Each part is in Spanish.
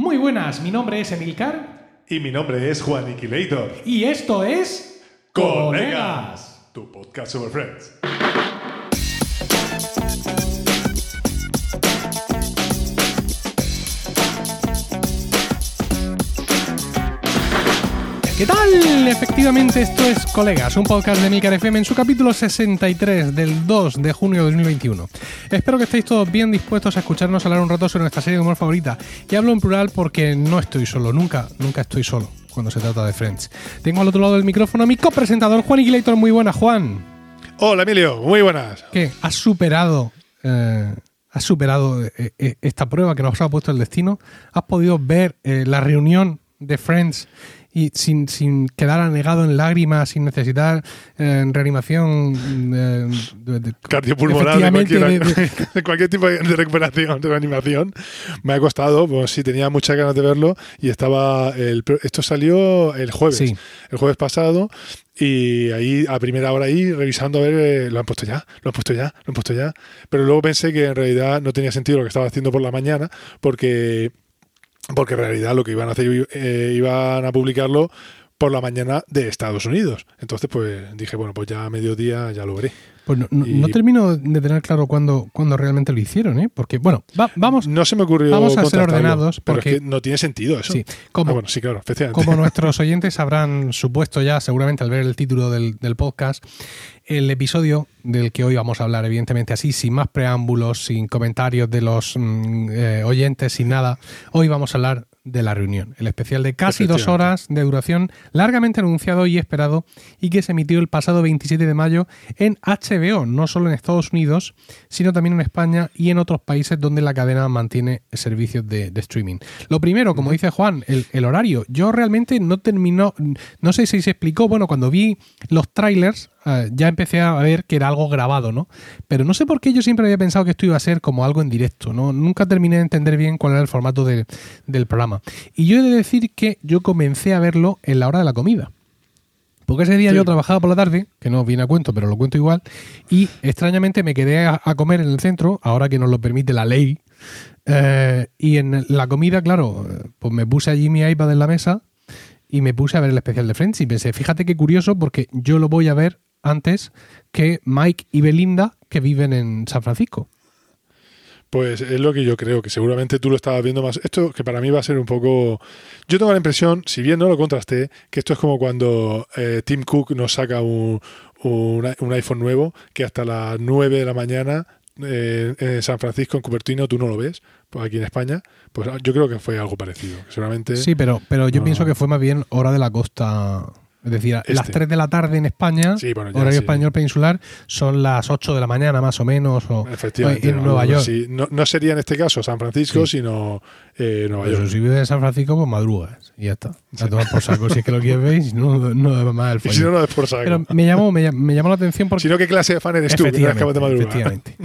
Muy buenas, mi nombre es Emilcar Y mi nombre es Juan Iquilator. y esto es Colegas, tu podcast sobre Friends. ¿Qué tal? Efectivamente, esto es Colegas, un podcast de Milcar FM en su capítulo 63 del 2 de junio de 2021. Espero que estéis todos bien dispuestos a escucharnos hablar un rato sobre nuestra serie de humor favorita. Y hablo en plural porque no estoy solo, nunca, nunca estoy solo cuando se trata de Friends. Tengo al otro lado del micrófono a mi copresentador Juan Iquilator. Muy buena, Juan. Hola Emilio, muy buenas. ¿Qué? ¿Has superado, eh, has superado eh, eh, esta prueba que nos ha puesto el destino? ¿Has podido ver eh, la reunión de Friends y sin, sin quedar anegado en lágrimas, sin necesitar eh, reanimación eh, de- de- Cardiopulmonar de cualquier, de- tipo de de recuperación, de reanimación. Me ha costado, pues sí, tenía muchas ganas de verlo y estaba. El, esto salió el jueves, Sí. el jueves pasado. Y ahí, a primera hora ahí, revisando a ver, eh, lo han puesto ya, lo han puesto ya, lo han puesto ya. Pero luego pensé que en realidad no tenía sentido lo que estaba haciendo por la mañana, porque, porque en realidad lo que iban a hacer, eh, iban a publicarlo por la mañana de Estados Unidos. Entonces, pues dije, bueno, pues ya a mediodía ya lo veré. Pues no, no- Y- no termino de tener claro cuándo, cuándo realmente lo hicieron, ¿eh? Porque, bueno, va- vamos, No se me ocurrió. vamos a ser ordenados, pero porque- es que no tiene sentido eso. sí, como, Ah, bueno, sí, claro. Como nuestros oyentes habrán supuesto ya, seguramente al ver el título del, del podcast, el episodio del que hoy vamos a hablar, evidentemente así, sin más preámbulos, sin comentarios de los mm, eh, oyentes, sin nada, hoy vamos a hablar de la reunión, el especial de casi dos horas de duración, largamente anunciado y esperado, y que se emitió el pasado 27 de mayo en HBO, no solo en Estados Unidos, sino también en España y en otros países donde la cadena mantiene servicios de, de streaming. Lo primero, como dice Juan, el, el horario. Yo realmente no terminó, no sé si se explicó, bueno, cuando vi los trailers, ya empecé a ver que era algo grabado, ¿no? Pero no sé por qué yo siempre había pensado que esto iba a ser como algo en directo, ¿no? Nunca terminé de entender bien cuál era el formato de- del programa. Y yo he de decir que yo comencé a verlo en la hora de la comida. Porque ese día Sí. yo trabajaba por la tarde, que no viene a cuento, pero lo cuento igual, y extrañamente me quedé a, a comer en el centro, ahora que nos lo permite la ley. eh, y en la comida, claro, pues me puse allí mi iPad en la mesa y me puse a ver el especial de Friends y pensé, fíjate qué curioso, porque yo lo voy a ver antes que Mike y Belinda, que viven en San Francisco. Pues es lo que yo creo, que seguramente tú lo estabas viendo más. Esto que para mí va a ser un poco... Yo tengo la impresión, si bien no lo contrasté, que esto es como cuando eh, Tim Cook nos saca un, un, un iPhone nuevo, que hasta las 9 de la mañana eh, en San Francisco, en Cupertino, tú no lo ves, pues aquí en España, pues yo creo que fue algo parecido. seguramente... Sí, pero, pero yo No. pienso que fue más bien hora de la costa. Es decir, las Este. 3 de la tarde en España, Sí, bueno, ya horario sí. español peninsular, son las 8 de la mañana más o menos, o Efectivamente. en Nueva York. No, no sería en este caso San Francisco, sino eh, Nueva Pero York. si vives en San Francisco, pues madrugas y ya está. A tomar por saco, si es que lo quieres ver, y no, no más el Y follón. si no, no es por saco. Pero me llamó, me, me llamó la atención porque... Si no, ¿qué clase de fan eres tú? Que no acabas de madrugar. efectivamente.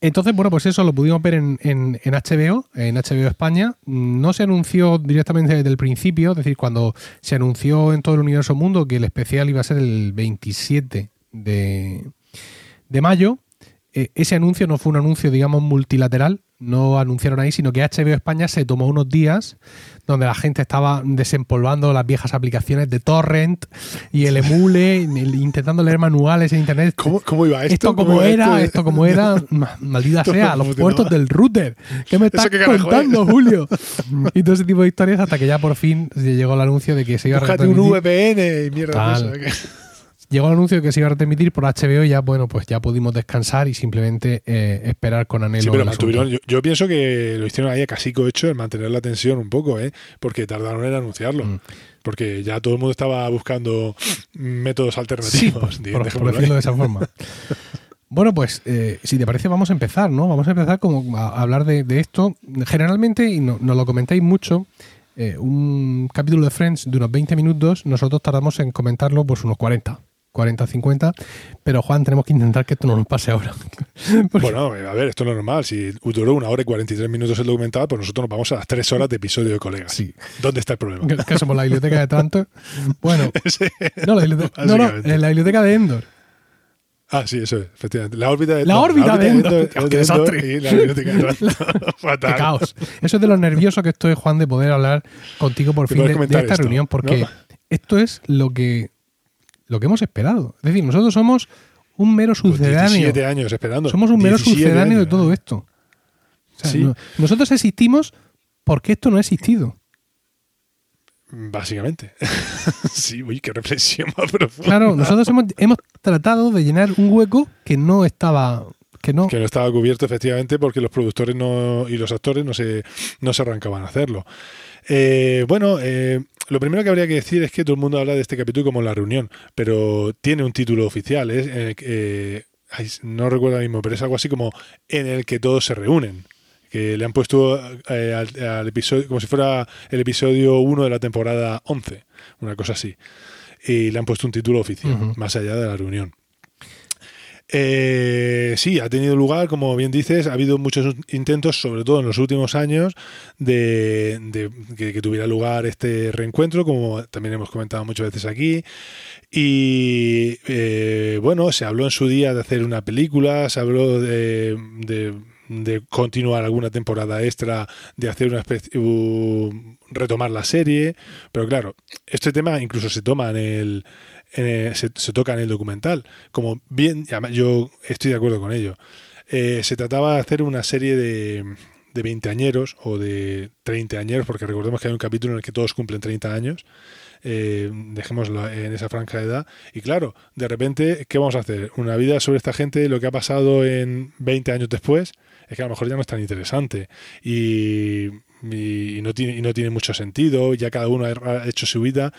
Entonces, bueno, pues eso lo pudimos ver en, en- en HBO, en HBO España. No se anunció directamente desde el principio, es decir, cuando se anunció en todo el universo mundo que el especial iba a ser el 27 de, de mayo. eh, ese anuncio no fue un anuncio, digamos, multilateral, no anunciaron ahí, sino que HBO España se tomó unos días donde la gente estaba desempolvando las viejas aplicaciones de Torrent y el emule, intentando leer manuales en internet. ¿Cómo, cómo iba esto? Esto ¿Cómo como era, esto? esto como era, ma- maldita sea, los puertos del router. ¿Qué me estás qué contando, es? Julio? Y todo ese tipo de historias hasta que ya por fin llegó el anuncio de que se iba a Búscate un. VPN y mierda. Llegó el anuncio de que se iba a retransmitir por HBO y ya, bueno, pues ya pudimos descansar y simplemente eh, esperar con anhelo. Sí, pero mantuvieron- yo, yo pienso que lo hicieron ahí a casico hecho en mantener la tensión un poco, ¿eh? Porque tardaron en anunciarlo. Mm. Porque ya todo el mundo estaba buscando métodos Sí, alternativos. por, Di- por- por decirlo de esa forma. Bueno, pues eh, si te parece vamos a empezar, ¿no? Vamos a empezar como a hablar de, de esto. Generalmente, y no- nos lo comentáis mucho, eh, un capítulo de Friends de unos 20 minutos, nosotros tardamos en comentarlo pues unos 40. 40, 50, pero Juan, tenemos que intentar que esto no nos pase ahora. Porque- Bueno, a ver, esto es lo normal. Si duró una hora y 43 minutos el documental, pues nosotros nos vamos a las tres horas de episodio de colegas. Sí. ¿Dónde está el problema? que, que somos la biblioteca de Trantor. Bueno, Sí. no, la biblioteca, no, no, en la biblioteca de Endor. Ah, sí, eso es, efectivamente. La órbita de La no, órbita de Endor. Endor, Qué de Endor desastre. y la biblioteca de Endor. Qué Fatal. caos. Eso es de lo nervioso que estoy, Juan, de poder hablar contigo por fin de, de esta esto, reunión, porque ¿no? esto es lo que, lo que hemos esperado. Es decir, nosotros somos un mero sucedáneo. 17 años esperando. Somos un mero 17 sucedáneo de todo ¿eh? esto. O sea, Sí. no- nosotros existimos porque esto no ha existido. Básicamente. sí, uy, qué reflexión más profunda. Claro, nosotros hemos, hemos tratado de llenar un hueco que no estaba. Que no. Que no estaba cubierto efectivamente porque los productores no, y los actores no se, no se arrancaban a hacerlo. Eh, bueno, eh, lo primero que habría que decir es que todo el mundo habla de este capítulo como la reunión, pero tiene un título oficial. Es, eh, eh, no recuerdo ahora mismo, pero es algo así como en el que todos se reúnen. Que le han puesto eh, al, al episodio como si fuera el episodio 1 de la temporada 11, una cosa así. Y le han puesto un título oficial, más allá de la reunión. Eh, sí, ha tenido lugar, como bien dices, ha habido muchos intentos, sobre todo en los últimos años, de, que tuviera lugar este reencuentro, como también hemos comentado muchas veces aquí. Y eh, bueno, se habló en su día de hacer una película, se habló de, de- de continuar alguna temporada extra, de hacer una especie, uh, retomar la serie, pero claro, este tema incluso se toma en el, el- se, se toca en el documental, como bien, yo estoy de acuerdo con ello. Eh, se trataba de hacer una serie de, de 20 añeros o de 30 añeros, porque recordemos que hay un capítulo en el que todos cumplen 30 años. Eh, dejémoslo en esa franja de edad. Y claro, de repente, ¿qué vamos a hacer? Una vida sobre esta gente, lo que ha pasado en 20 años después, es que a lo mejor ya no es tan interesante. Y, y no, tiene, y no tiene mucho sentido, ya cada uno ha hecho su vida.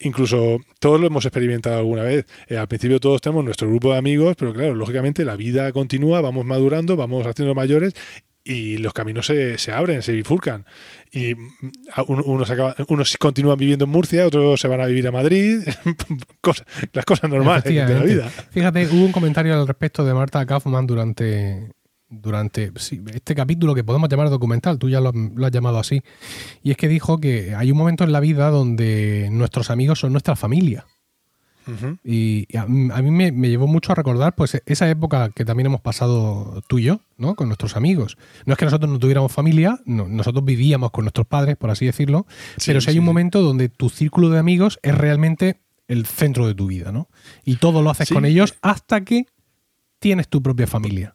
Incluso todos lo hemos experimentado alguna vez. Eh, al principio todos tenemos nuestro grupo de amigos, pero claro, lógicamente la vida continúa, vamos madurando, vamos haciendo mayores y los caminos se, se abren, se bifurcan. Y mm, unos, unos continúan viviendo en Murcia, otros se van a vivir a Madrid. Cosas- las cosas normales de la vida. Fíjate, hubo un comentario al respecto de Marta Kaufman durante, durante sí, este capítulo que podemos llamar documental, tú ya lo, lo has llamado así, y es que dijo que hay un momento en la vida donde nuestros amigos son nuestra familia. Y y a, a mí me, me llevó mucho a recordar pues esa época que también hemos pasado tú y yo, ¿no? Con nuestros amigos. No es que nosotros no tuviéramos familia, no, nosotros vivíamos con nuestros padres, por así decirlo, Sí, pero si hay sí, un sí. momento donde tu círculo de amigos es realmente el centro de tu vida, ¿no? Y todo lo haces con ellos hasta que tienes tu propia familia.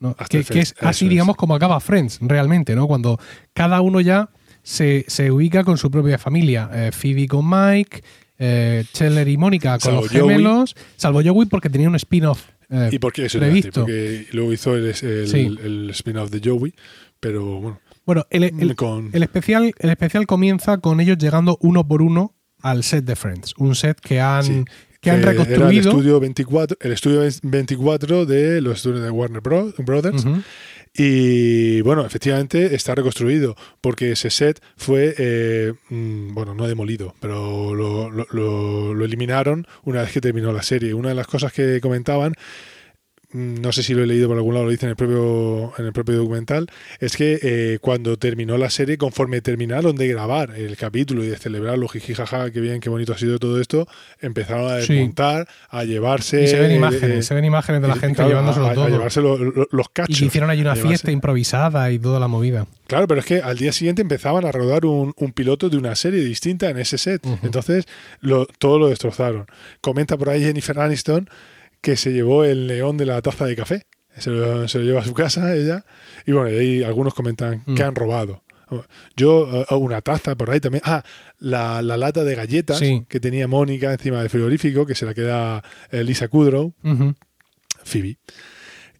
¿No? Que, es así, es. digamos, como acaba Friends, realmente, ¿no? Cuando cada uno ya se, se ubica con su propia familia. Eh, Phoebe con Mike, eh, Chandler y Mónica con Salvo los Joey. gemelos, salvo Joey porque tenía un spin-off. eh, ¿Y por qué eso? previsto. Porque luego hizo el, el- Sí. el spin-off de Joey, pero bueno, Bueno, el, el- con... el especial, el especial comienza con ellos llegando uno por uno al set de Friends. Un set que han, Sí, que han era el reconstruido. estudio 24, el estudio 24 de los estudios de Warner Bros- Brothers. Y bueno, efectivamente está reconstruido, porque ese set fue, eh, mm, bueno, no demolido, pero lo, lo- lo- lo eliminaron una vez que terminó la serie. Una de las cosas que comentaban, no sé si lo he leído por algún lado, lo dice en el propio, en el propio documental, es que eh, cuando terminó la serie, conforme terminaron de grabar el capítulo y de celebrarlo, jiji, jaja, qué bien, qué bonito ha sido todo esto, empezaron a Sí. desmontar, a llevarse... Y se ven imágenes, eh, se ven imágenes de la y, gente claro, llevándoselo a, llevarse lo- lo- los cachos. y hicieron ahí una fiesta improvisada y toda la movida. Claro, pero es que al día siguiente empezaban a rodar un, un piloto de una serie distinta en ese set. Entonces, lo, todo lo destrozaron. Comenta por ahí Jennifer Aniston que se llevó el león de la taza de café. Se lo, se lo lleva a su casa ella. Y bueno, y ahí algunos comentan Mm. que han robado. Yo, eh, una taza por ahí también. Ah, la, la lata de galletas Sí. que tenía Mónica encima del frigorífico, que se la queda eh, Lisa Kudrow. Phoebe.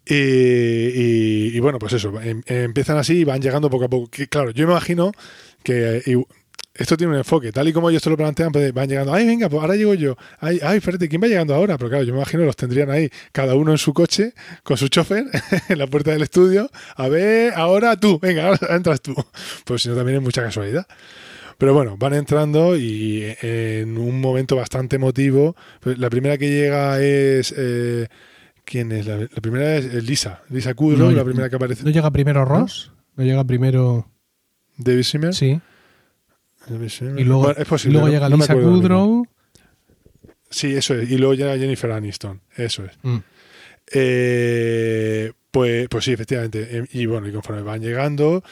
Y, y- y bueno, pues eso, em- empiezan así y van llegando poco a poco. Que, claro, yo me imagino que eh, esto tiene un enfoque, tal y como ellos te lo plantean, pues van llegando, ay, venga, pues ahora llego yo, ay, ay, espérate, ¿quién va llegando ahora? Pero claro, yo me imagino los tendrían ahí, cada uno en su coche, con su chofer, en la puerta del estudio, a ver, ahora tú, venga, ahora entras tú. Pues si no, también es mucha casualidad. Pero bueno, van entrando y en un momento bastante emotivo. pues La primera que llega es. eh, ¿Quién es? La, la primera es Lisa. Lisa Kudrow, No, la primera que aparece. ¿No llega primero Ross? ¿No llega primero...? David Simmer. Sí. Y luego, es y posible, luego llega no Lisa. Kudrow. Sí, eso es. Y luego llega Jennifer Aniston. Eso es. Mm. Eh, pues, pues sí, efectivamente. Eh, Y bueno, y conforme van llegando,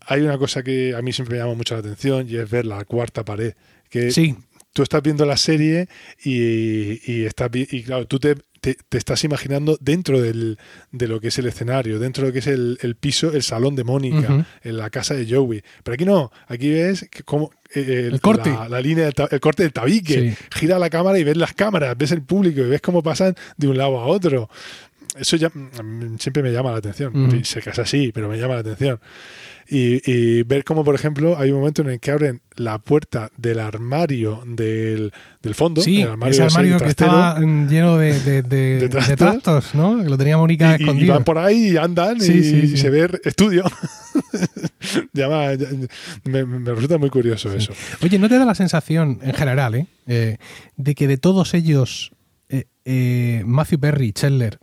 hay una cosa que a mí siempre me llama mucho la atención y es ver la cuarta pared. Que Sí, tú estás viendo la serie y, y estás y claro, tú te, te- te estás imaginando dentro del, de lo que es el escenario, dentro de lo que es el, el piso, el salón de Mónica, en la casa de Joey. Pero aquí no, aquí ves que cómo, eh, El corte. La, la línea, del el corte del tabique. Sí. Gira la cámara y ves las cámaras, ves el público y ves cómo pasan de un lado a otro. Eso ya mm, siempre me llama la atención. Ujú. Sé que es así, pero me llama la atención. Y, y ver cómo, por ejemplo, hay un momento en el que abren la puerta del armario del, del fondo. sí, el armario ese armario que estaba mm, lleno de, de- de- ¿De de trastos? trastos, ¿no? Que lo tenía Mónica y- y, y escondido. van por ahí y andan Sí, y, sí, y sí. se ve estudio. Llama- me, me resulta muy curioso eso. Oye, ¿no te da la sensación, en general, eh, eh, de que de todos ellos, eh, eh, Matthew Perry, Chandler,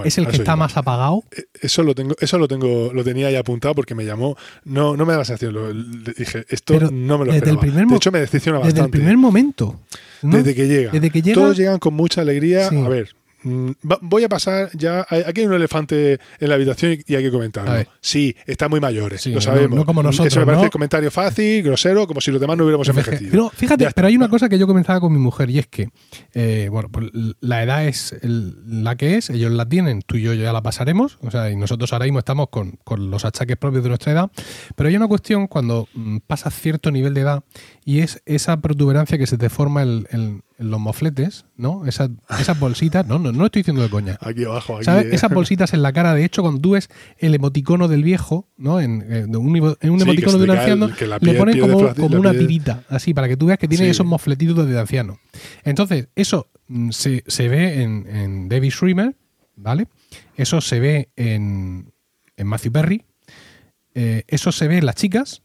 Bueno, es el que está iba. más apagado? Eh, Eso lo tengo, eso lo tengo, lo tenía ya apuntado porque me llamó. No, no me da la sensación. Lo, le dije, esto Pero no me lo desde el esperaba. primer de hecho, me decepciona Desde el bastante. primer momento. ¿no? Desde que llega. Desde que llega- Todos llegan con mucha alegría. Sí. A ver, voy a pasar ya. Aquí hay un elefante en la habitación y- hay que comentarlo. Sí, están muy mayores, Sí, lo sabemos. no como nosotros, Eso me parece ¿no? el comentario fácil, grosero, como si los demás no hubiéramos envejecido. Pero fíjate, está. pero hay una cosa que yo comentaba con mi mujer y es que, eh, bueno, pues la edad es el- la que es, ellos la tienen, tú y yo ya la pasaremos, o sea, y nosotros ahora mismo estamos con, con los achaques propios de nuestra edad, pero hay una cuestión cuando mm, pasas cierto nivel de edad y es esa protuberancia que se te forma en los mofletes, ¿no? Esas, esas bolsitas, no, no, no estoy diciendo de coña. Aquí abajo, aquí. ¿Sabes? eh. Esas bolsitas en la cara, de hecho, cuando tú ves el emoticono del viejo, ¿no? En, eh, un, en un Sí, emoticono de un el- anciano, la le ponen como, plástico, como la una tirita, así, para que tú veas que tiene Sí. esos mofletitos de anciano. Entonces, eso mm, se, se ve en, en David Schwimmer, ¿vale? Eso se ve en, en Matthew Perry. Eh, eso se ve en las chicas,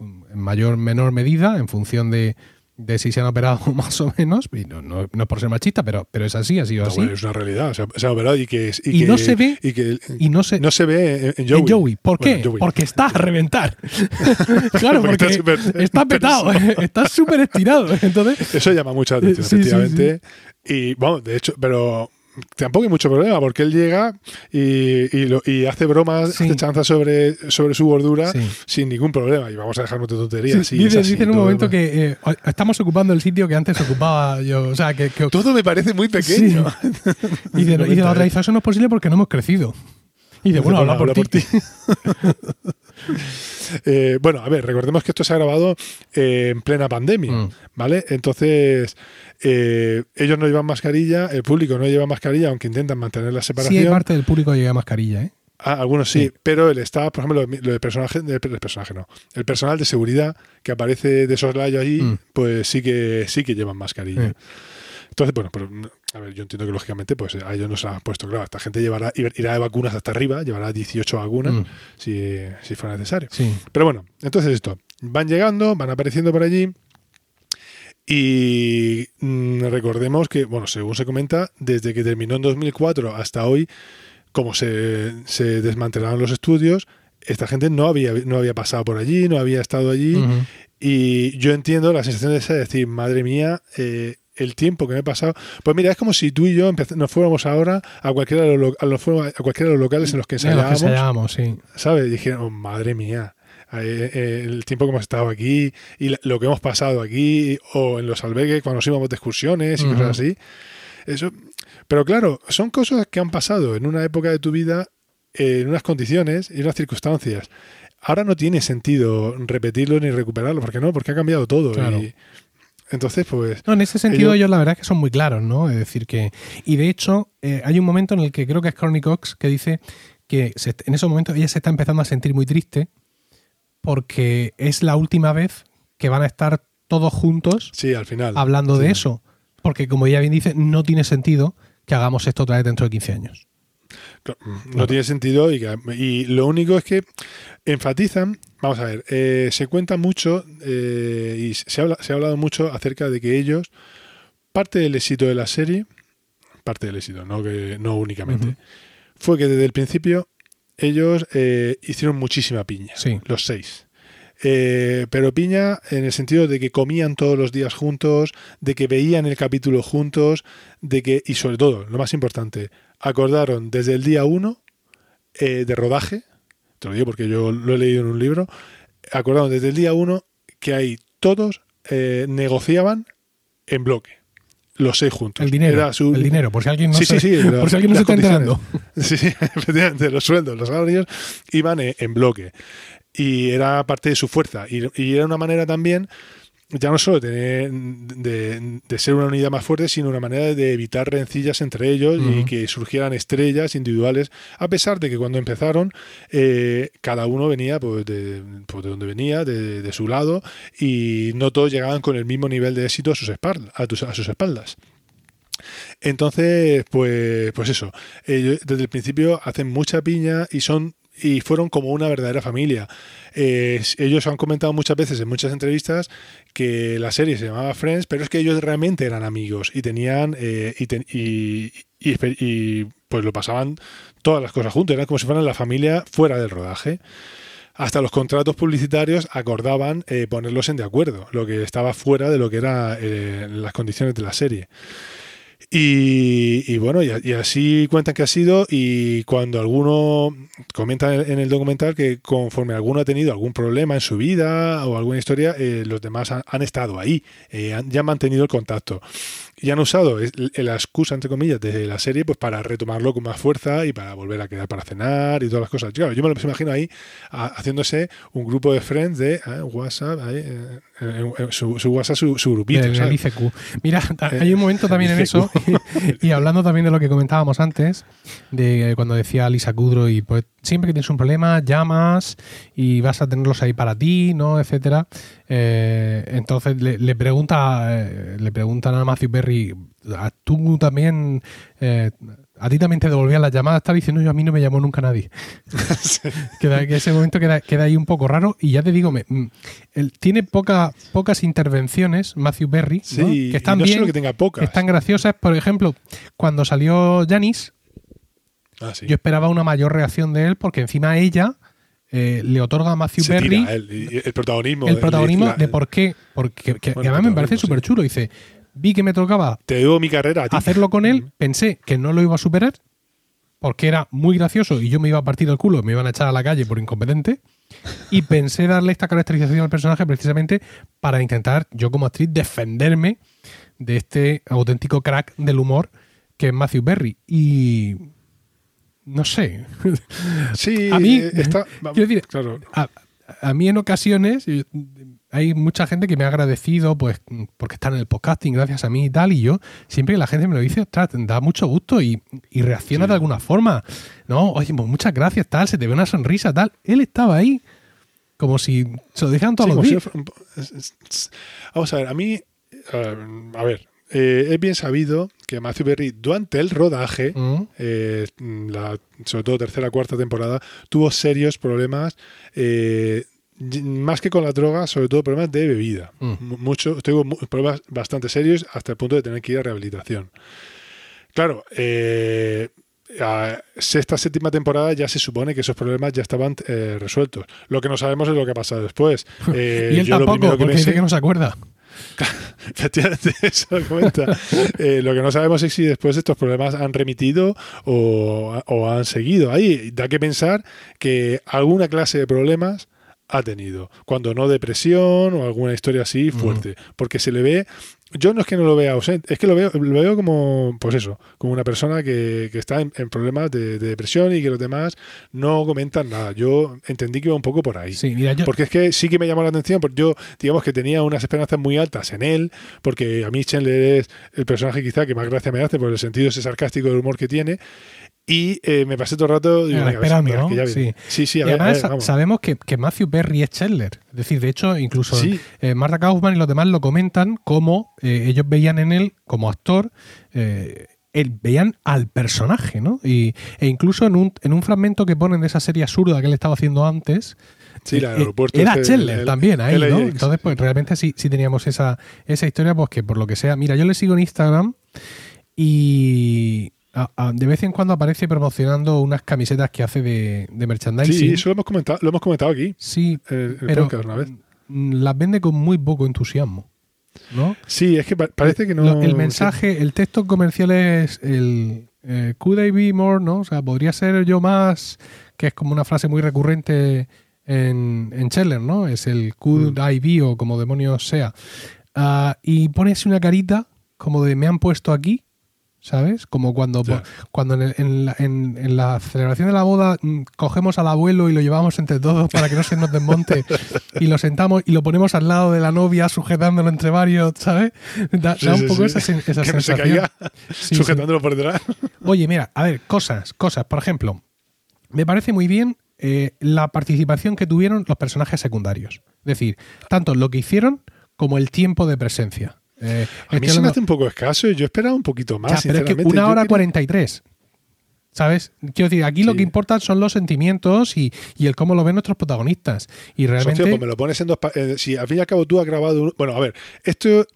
en mayor menor medida, en función de, de si se han operado más o menos. Y no, no, no por ser machista, pero, pero es así, ha sido No, así. bueno, es una realidad. O sea, se ha operado y que. es- Y que- no se ve- Y, que, y no se, no se ve en, Joey. en Joey. ¿Por Bueno, qué? Joey. Porque está a reventar. claro, Porque porque, está súper- está petado, está súper estirado. Entonces, Eso llama mucha atención, Sí, sí, efectivamente. Y vamos, de hecho, pero tampoco hay mucho problema porque él llega y, y, lo- y hace bromas, Sí. hace chanzas sobre, sobre su gordura Sí. sin ningún problema. Y vamos a dejarnos de tonterías. sí, dice, así, dice en un momento que eh, estamos ocupando el sitio que antes ocupaba yo. O sea, que, que- Todo me parece muy pequeño. y, de, y de la otra eso no es posible porque no hemos crecido. Y dice, bueno, habla por ti. Eh, bueno, a ver, recordemos que esto se ha grabado eh, en plena pandemia, Mm. ¿vale? Entonces, eh, ellos no llevan mascarilla, el público no lleva mascarilla, aunque intentan mantener la Sí, separación. hay parte del público lleva mascarilla, ¿eh? Ah, algunos sí, Sí. pero el staff, por ejemplo, lo del personaje, el personaje no, el personal de seguridad que aparece de soslayo allí, Mm. pues sí que sí que llevan mascarilla. Sí. Entonces, bueno, pero a ver, yo entiendo que lógicamente, pues a ellos no se han puesto, claro, esta gente llevará irá de vacunas hasta arriba, llevará 18 vacunas Mm. si, si fuera necesario. Sí. Pero bueno, entonces esto, van llegando, van apareciendo por allí. Y mm, recordemos que, bueno, según se comenta, desde que terminó en 2004 hasta hoy, como se, se desmantelaron los estudios, esta gente no había, no había pasado por allí, no había estado allí. Y yo entiendo la sensación de esa de decir, madre mía, eh, el tiempo que me he pasado. Pues mira, es como si tú y yo nos fuéramos ahora a cualquiera de los, lo- a los- a cualquiera de los locales en los que ensayábamos. sí. ¿sabes? Y dijeron, oh, madre mía, eh, eh, el tiempo que hemos estado aquí y lo que hemos pasado aquí, o en los albergues cuando nos íbamos de excursiones y Ujú. cosas así. Eso, pero claro, son cosas que han pasado en una época de tu vida, eh, en unas condiciones y unas circunstancias. Ahora no tiene sentido repetirlo ni recuperarlo, porque no, porque ha cambiado todo. Claro. Y entonces, pues, No, en ese sentido Ellos- ellos la verdad es que son muy claros, ¿no? Es decir, que... Y de hecho, eh, hay un momento en el que creo que es Courtney Cox que dice que se- en esos momentos ella se está empezando a sentir muy triste porque es la última vez que van a estar todos juntos sí, al final. hablando de eso. Porque como ella bien dice, no tiene sentido que hagamos esto otra vez dentro de 15 años. Claro, No tiene sentido y, que- y lo único es que enfatizan, vamos a ver, eh, se cuenta mucho eh, y se, habla, se ha hablado mucho acerca de que ellos, parte del éxito de la serie, parte del éxito, no, que, no únicamente, fue que desde el principio ellos eh, hicieron muchísima piña, Sí. los seis. Eh, pero piña en el sentido de que comían todos los días juntos, de que veían el capítulo juntos, de que, y sobre todo, lo más importante, acordaron desde el día uno eh, de rodaje, te lo digo porque yo lo he leído en un libro, acordaron desde el día uno que ahí todos eh, negociaban en bloque los seis juntos. El dinero, Era su- el dinero, por si alguien no Sí, se, sí, sí, por las- si alguien no se las está enterando. Sí, sí, efectivamente, los sueldos, los salarios iban en, en bloque. Y era parte de su fuerza. Y, y era una manera también, ya no solo de, tener, de, de ser una unidad más fuerte, sino una manera de evitar rencillas entre ellos y que surgieran estrellas individuales, a pesar de que cuando empezaron, eh, cada uno venía pues, de, pues, de donde venía, de, de su lado, y no todos llegaban con el mismo nivel de éxito a sus, espal- a tus- a sus espaldas. Entonces, pues, pues eso. Ellos desde el principio hacen mucha piña y son y fueron como una verdadera familia. Eh, ellos han comentado muchas veces en muchas entrevistas que la serie se llamaba Friends, pero es que ellos realmente eran amigos y tenían eh, y, pues lo pasaban todas las cosas juntos. Eran como si fueran la familia fuera del rodaje. Hasta los contratos publicitarios acordaban eh, ponerlos en de acuerdo, lo que estaba fuera de lo que eran las condiciones de la serie. Y, y bueno, y, así cuentan que ha sido y cuando alguno comenta en el documental que conforme alguno ha tenido algún problema en su vida o alguna historia, eh, los demás han, han estado ahí, eh, han, ya han mantenido el contacto y han usado la excusa, entre comillas, de la serie pues para retomarlo con más fuerza y para volver a quedar para cenar y todas las cosas. Claro, yo me lo imagino ahí a- haciéndose un grupo de friends de eh, WhatsApp, ahí, eh, eh, su, su WhatsApp, su, su grupito. El ¿sabes? ICQ. Mira, Eh, hay un momento también en eso, y hablando también de lo que comentábamos antes, de cuando decía Lisa Kudrow, y pues siempre que tienes un problema, llamas y vas a tenerlos ahí para ti, ¿no? etcétera. Eh, entonces le, pregunta, eh, le preguntan a Matthew Perry, ¿a tú también, eh, a ti también te devolvían las llamadas, estaba diciendo yo, a mí no me llamó nunca nadie. Queda, que ese momento queda, queda ahí un poco raro. Y ya te digo, me- mm, él tiene poca, pocas intervenciones, Matthew Berry, ¿no? Sí, que están no bien, solo que tenga pocas. están graciosas. Por ejemplo, cuando salió Janis, Ah, sí. yo esperaba una mayor reacción de él, porque encima ella eh, le otorga a Matthew Se Berry tira el protagonismo. el protagonismo la- de por qué. Porque que- Bueno, además me parece protagonismo, súper chulo. Dice, vi que me tocaba Te debo mi carrera a ti. hacerlo con él, pensé que no lo iba a superar porque era muy gracioso y yo me iba a partir el culo, me iban a echar a la calle por incompetente. Y pensé darle esta caracterización al personaje precisamente para intentar, yo como actriz, defenderme de este auténtico crack del humor que es Matthew Berry. Y. No sé. Sí, A mí- eh, está. quiero decir, claro. A, a mí en ocasiones hay mucha gente que me ha agradecido pues porque están en el podcasting gracias a mí y tal y yo siempre que la gente me lo dice ostras, da mucho gusto y, y reacciona Sí. de alguna forma no oye pues muchas gracias tal se te ve una sonrisa tal él estaba ahí como si se lo dijeran todos Sí, los si días Vamos a ver, a mí. eh, a ver, eh, es bien sabido que Matthew Berry, durante el rodaje, Mm, eh, la, sobre todo tercera cuarta temporada, tuvo serios problemas, eh, más que con la droga, sobre todo problemas de bebida. Mm. Mucho, mu- problemas bastante serios hasta el punto de tener que ir a rehabilitación. Claro, eh, a sexta, séptima temporada ya se supone que esos problemas ya estaban eh, resueltos. Lo que no sabemos es lo que ha pasado después. Eh, y él yo tampoco que porque dice que no se acuerda Efectivamente, eso comenta. Eh, lo que no sabemos es si después estos problemas han remitido o, o han seguido ahí. Da que pensar que alguna clase de problemas ha tenido, cuando no depresión o alguna historia así fuerte, porque se le ve, yo no es que no lo vea ausente, es que lo veo, lo veo como, pues eso, como una persona que, que está en, en problemas de, de depresión y que los demás no comentan nada. Yo entendí que iba un poco por ahí. sí mira yo Porque es que sí que me llamó la atención, porque yo, digamos que tenía unas esperanzas muy altas en él, porque a mí Chandler es el personaje quizá que más gracia me hace por el sentido ese sarcástico del humor que tiene. Y eh, me pasé todo el rato Ah, venga, esperando. Sí. sí, sí, a y ver, a además ver, vamos. sabemos que, que Matthew Perry es Chandler. Es decir, de hecho, incluso Sí. eh, Marta Kaufman y los demás lo comentan como eh, ellos veían en él, como actor, eh, él, veían al personaje, ¿no? Y, e incluso en un, en un fragmento que ponen de esa serie absurda que él estaba haciendo antes, Sí, eh, aeropuerto era este, el- también ahí, el ¿no? Entonces, pues realmente sí, sí teníamos esa, esa historia, pues que por lo que sea. Mira, yo le sigo en Instagram y, de vez en cuando aparece promocionando unas camisetas que hace de, de merchandising. Sí, eso lo hemos comentado, lo hemos comentado aquí, Sí, en el, el pero podcast una vez. mm, las vende con muy poco entusiasmo. ¿no? Sí, es que pa- parece que no. El mensaje, el texto comercial es el eh, could I be more, ¿no? O sea, podría ser yo más, que es como una frase muy recurrente en, en Scheller, ¿no? Es el could Mm. I be o como demonios sea. Ah, y pone así una carita como de me han puesto aquí, ¿sabes? Como cuando, cuando en, el- en la, en- en la celebración de la boda mm, cogemos al abuelo y lo llevamos entre todos para que no se nos desmonte y lo sentamos y lo ponemos al lado de la novia sujetándolo entre varios, ¿sabes? Da, Sí, da un sí, poco sí. esa, esa que no se sensación. caiga sujetándolo por detrás. Oye, mira, a ver, cosas, cosas. Por ejemplo, me parece muy bien eh, la participación que tuvieron los personajes secundarios. Es decir, tanto lo que hicieron como el tiempo de presencia. Eh, A mí se me hace un poco escaso y yo esperaba un poquito más. Ya, pero es que una hora cuarenta y tres. ¿Sabes? Quiero decir, aquí lo que importan son los sentimientos y, y el cómo lo ven nuestros protagonistas. Y realmente. Pues me lo pones en dos. eh, si al fin y al cabo tú has grabado. un- bueno, a ver, esto.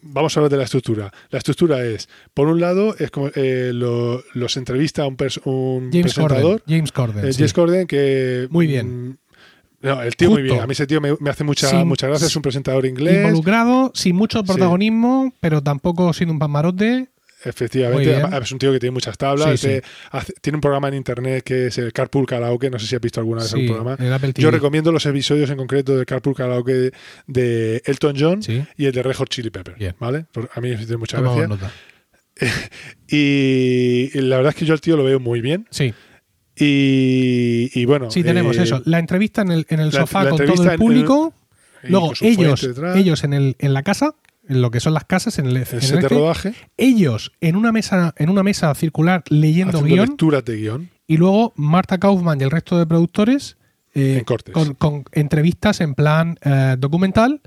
Vamos a hablar de la estructura. La estructura es, por un lado, es como eh, lo- los entrevista a un, pers- un James Corden. presentador, James Corden. eh, sí. Muy Corden, que. Muy bien. No, el tío muy bien. A mí ese tío me, me hace mucha, Sin- mucha gracia. Es un presentador inglés. Involucrado, sin mucho protagonismo, pero tampoco siendo un pasmarote. Muy Efectivamente, es un tío que tiene muchas tablas. Sí, sí. hace- tiene un programa en internet que es el Carpool Karaoke. No sé si has visto alguna vez Sí, el programa. Yo recomiendo los episodios en concreto del Carpool Karaoke de, Elton John y el de Red Hot Chili Pepper. ¿Vale? A mí me hace mucha gracia. nota. Y la verdad es que yo al tío lo veo muy bien. Sí. Y, y bueno. Sí, tenemos eh, eso. La entrevista en el, en el la- sofá la con todo el en- público. Luego ellos, ellos en, el, en la casa, en lo que son las casas, en el, el el set de rodaje, ellos en una mesa, en una mesa circular leyendo guion, lecturas de guion. y luego Marta Kaufman y el resto de productores eh, En cortes. con, con entrevistas en plan eh, documental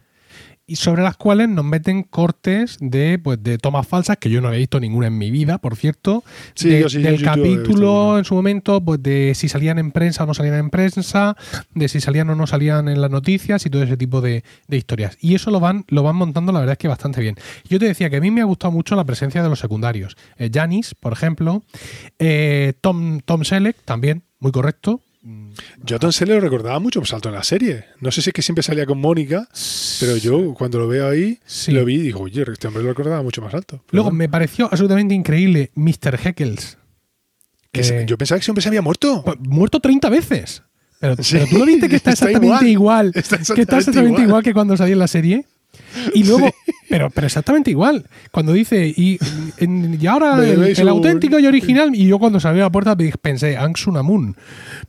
y sobre las cuales nos meten cortes de pues de tomas falsas que yo no había visto ninguna en mi vida, por cierto, Sí, de- sí, del capítulo en su momento, pues de si salían en prensa o no salían en prensa, de si salían o no salían en las noticias y todo ese tipo de, de historias. Y eso lo van, lo van montando, la verdad es que bastante bien. Yo te decía que a mí me ha gustado mucho la presencia de los secundarios. Eh, Janis, por ejemplo, eh, Tom, Tom Selleck, también, muy correcto. Yo a Tom Selleck lo recordaba mucho más alto en la serie. No sé si es que siempre salía con Mónica, pero yo cuando lo veo ahí, Sí. lo vi y digo, oye, este hombre lo recordaba mucho más alto. Pero Luego bueno, me pareció absolutamente increíble Mr. Heckles. que se- eh, yo pensaba que ese hombre se había muerto. Pues, muerto 30 veces. Pero, Sí. pero tú lo viste que está Está exactamente igual. igual. Está que está exactamente exactamente igual. igual. que cuando salió en la serie. Y luego, pero, pero exactamente igual. Cuando dice, y, en- y ahora el, auténtico y original, y yo cuando salió a la puerta pensé, Ang Sunamun.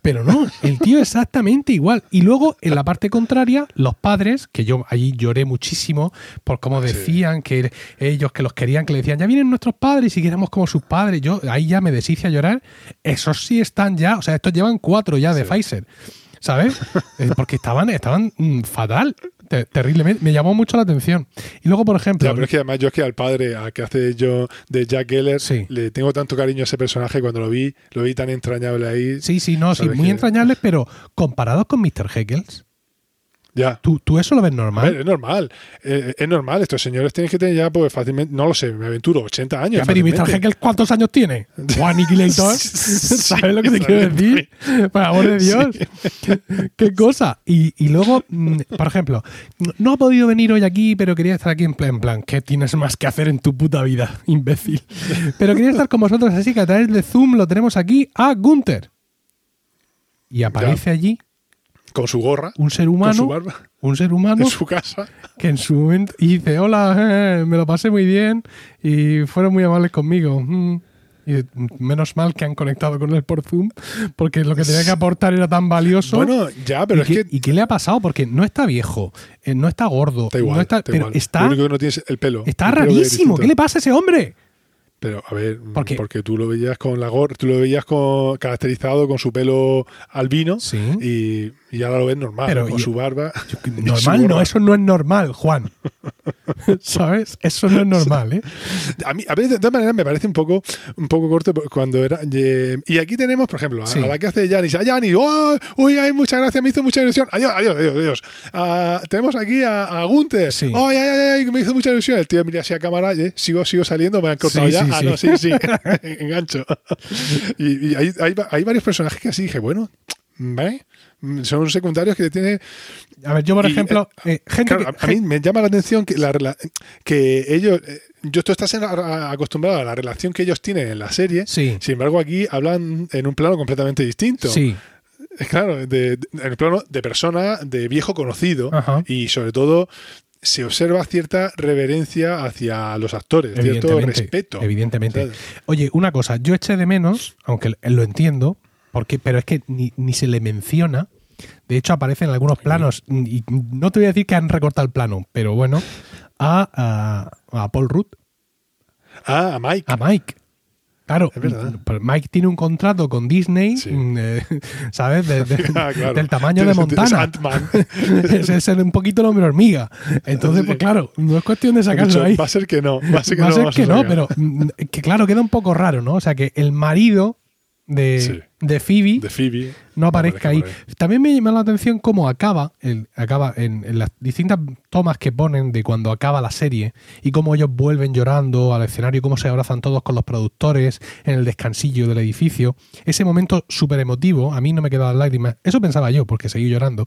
Pero no, el tío exactamente igual. Y luego, en la parte contraria, los padres, que yo allí lloré muchísimo por cómo Sí. decían que ellos que los querían, que le decían, ya vienen nuestros padres y que éramos como sus padres. Yo ahí ya me deshice a llorar. Esos sí están ya, o sea, estos llevan cuatro ya de Sí. Pfizer. ¿Sabes? Eh, Porque estaban, estaban mm, fatal, te- terriblemente. Me llamó mucho la atención. Y luego, por ejemplo, Ya, pero es que además yo es que al padre, al que hace yo de Jack Geller, Sí. le tengo tanto cariño a ese personaje cuando lo vi, lo vi tan entrañable ahí. sí, sí, no, sí, muy que- entrañables, pero comparados con Mr. Heckles, Ya. ¿tú, tú eso lo ves normal. ver, es normal. Eh, es normal. Estos señores tienen que tener ya, pues fácilmente, no lo sé, me aventuro, 80 años. Ya, pero ¿y Mr. Heckles cuántos años tiene? ¿O Annihilator? Sí, ¿Sabes lo que te quiero decir? Por amor de Dios. ¿Qué cosa? Y, y luego, mm, por ejemplo, no- ha podido venir hoy aquí, pero quería estar aquí en plan, en plan, ¿qué tienes más que hacer en tu puta vida, imbécil? Pero quería estar con vosotros, así que a través de Zoom lo tenemos aquí a Gunther. Y aparece allí Con su gorra, un ser con su humano, barba, un ser humano en su casa. que en su momento y dice, hola, eh, me lo pasé muy bien y fueron muy amables conmigo. mm". Y menos mal que han conectado con él por Zoom, porque lo que tenía que aportar era tan valioso. Bueno, ya, pero ¿Y, es qué, que y qué le ha pasado? Porque no está viejo, eh, no está gordo, da igual. no está, pero igual. Lo está, único que no tiene es el pelo. está El rarísimo. ¿Qué le pasa a ese hombre? Pero, a ver, ¿Por qué? porque tú lo veías con la gorra, tú lo veías con, caracterizado con su pelo albino Sí. y, y ahora lo ves normal, Pero con su barba. su Normal no, eso no es normal, Juan. ¿Sabes? Eso no es normal, ¿eh? A mí, a veces, de todas maneras, me parece un poco, un poco corto cuando era. eh, Y aquí tenemos, por ejemplo, a, Sí. a la que hace Yanis. A Yanis, ¡oh! uy, ay, muchas gracias, me hizo mucha ilusión. Adiós, adiós, adiós, adiós. Ah, tenemos aquí a, a Gunther. Sí. ¡Ay, ay, ay! Me hizo mucha ilusión. El tío mira así a cámara, ¿eh? sigo, sigo saliendo, me han cortado Sí, ya. Sí, ah, sí. no, sí, sí. Engancho. y y hay, hay, hay varios personajes que así dije, bueno, ¿vale? Son secundarios que tienen A ver, yo, por Y, ejemplo, eh, gente Claro, que- a, mí me llama la atención que, la, rela- que ellos, eh, yo tú estás acostumbrado a la relación que ellos tienen en la serie, Sí. sin embargo aquí hablan en un plano completamente distinto. Sí, Eh, Claro, de, de- en el plano de persona, de viejo conocido Ajá. y sobre todo se observa cierta reverencia hacia los actores, cierto respeto. Evidentemente. ¿sabes? Oye, una cosa, yo eché de menos, aunque lo entiendo, porque, pero es que ni, ni se le menciona. De hecho, aparece en algunos planos, y no te voy a decir que han recortado el plano, pero bueno, a, a, a Paul Rudd, Ah, a Mike. a Mike. Claro, Es verdad. Mike tiene un contrato con Disney, Sí. mm, eh, ¿sabes? De- de- Ah, claro. Del tamaño de es Montana. Es, es un poquito el hombre hormiga. Entonces, pues claro, no es cuestión de sacarlo ahí. Va a ser que no. Va a ser que Va a no. ser que no, pero mm, que claro, queda un poco raro, ¿no? O sea, que el marido de, Sí. De Phoebe De Phoebe. no aparezca ahí. También me llama la atención cómo acaba, el, acaba en, en las distintas tomas que ponen de cuando acaba la serie y cómo ellos vuelven llorando al escenario, cómo se abrazan todos con los productores en el descansillo del edificio. Ese momento súper emotivo, a mí no me quedaban lágrimas. Eso pensaba yo, porque seguí llorando.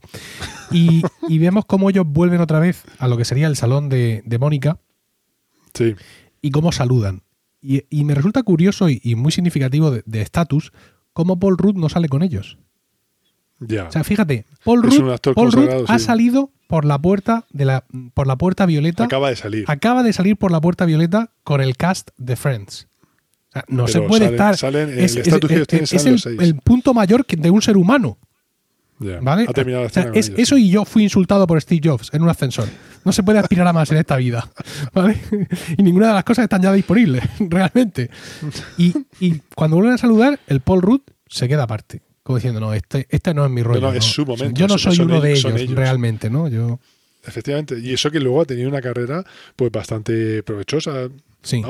Y, y vemos cómo ellos vuelven otra vez a lo que sería el salón de, de Mónica Sí. y cómo saludan. Y, y me resulta curioso y, y muy significativo de de estatus cómo Paul Rudd no sale con ellos. Ya. O sea, fíjate, Paul Rudd, Paul ha sí. salido por la puerta de la por la puerta violeta. Acaba de salir. acaba de salir por la puerta violeta con el cast de Friends. O sea, no Pero se puede salen- estar. salen- el es, es punto mayor que- de un ser humano. Ya. ¿Vale? Ha terminado la O sea, es- eso y yo fui insultado por Steve Jobs en un ascensor. No se puede aspirar a más en esta vida. ¿Vale? Y ninguna de las cosas están ya disponibles, realmente. Y, y cuando vuelven a saludar, el Paul Rudd se queda aparte. Como diciendo, no, este, este no es mi rollo. no, es su momento, Yo no soy uno de ellos- son ellos, ellos. realmente, ¿no? Yo. Efectivamente. Y eso que luego ha tenido una carrera pues bastante provechosa. Sí.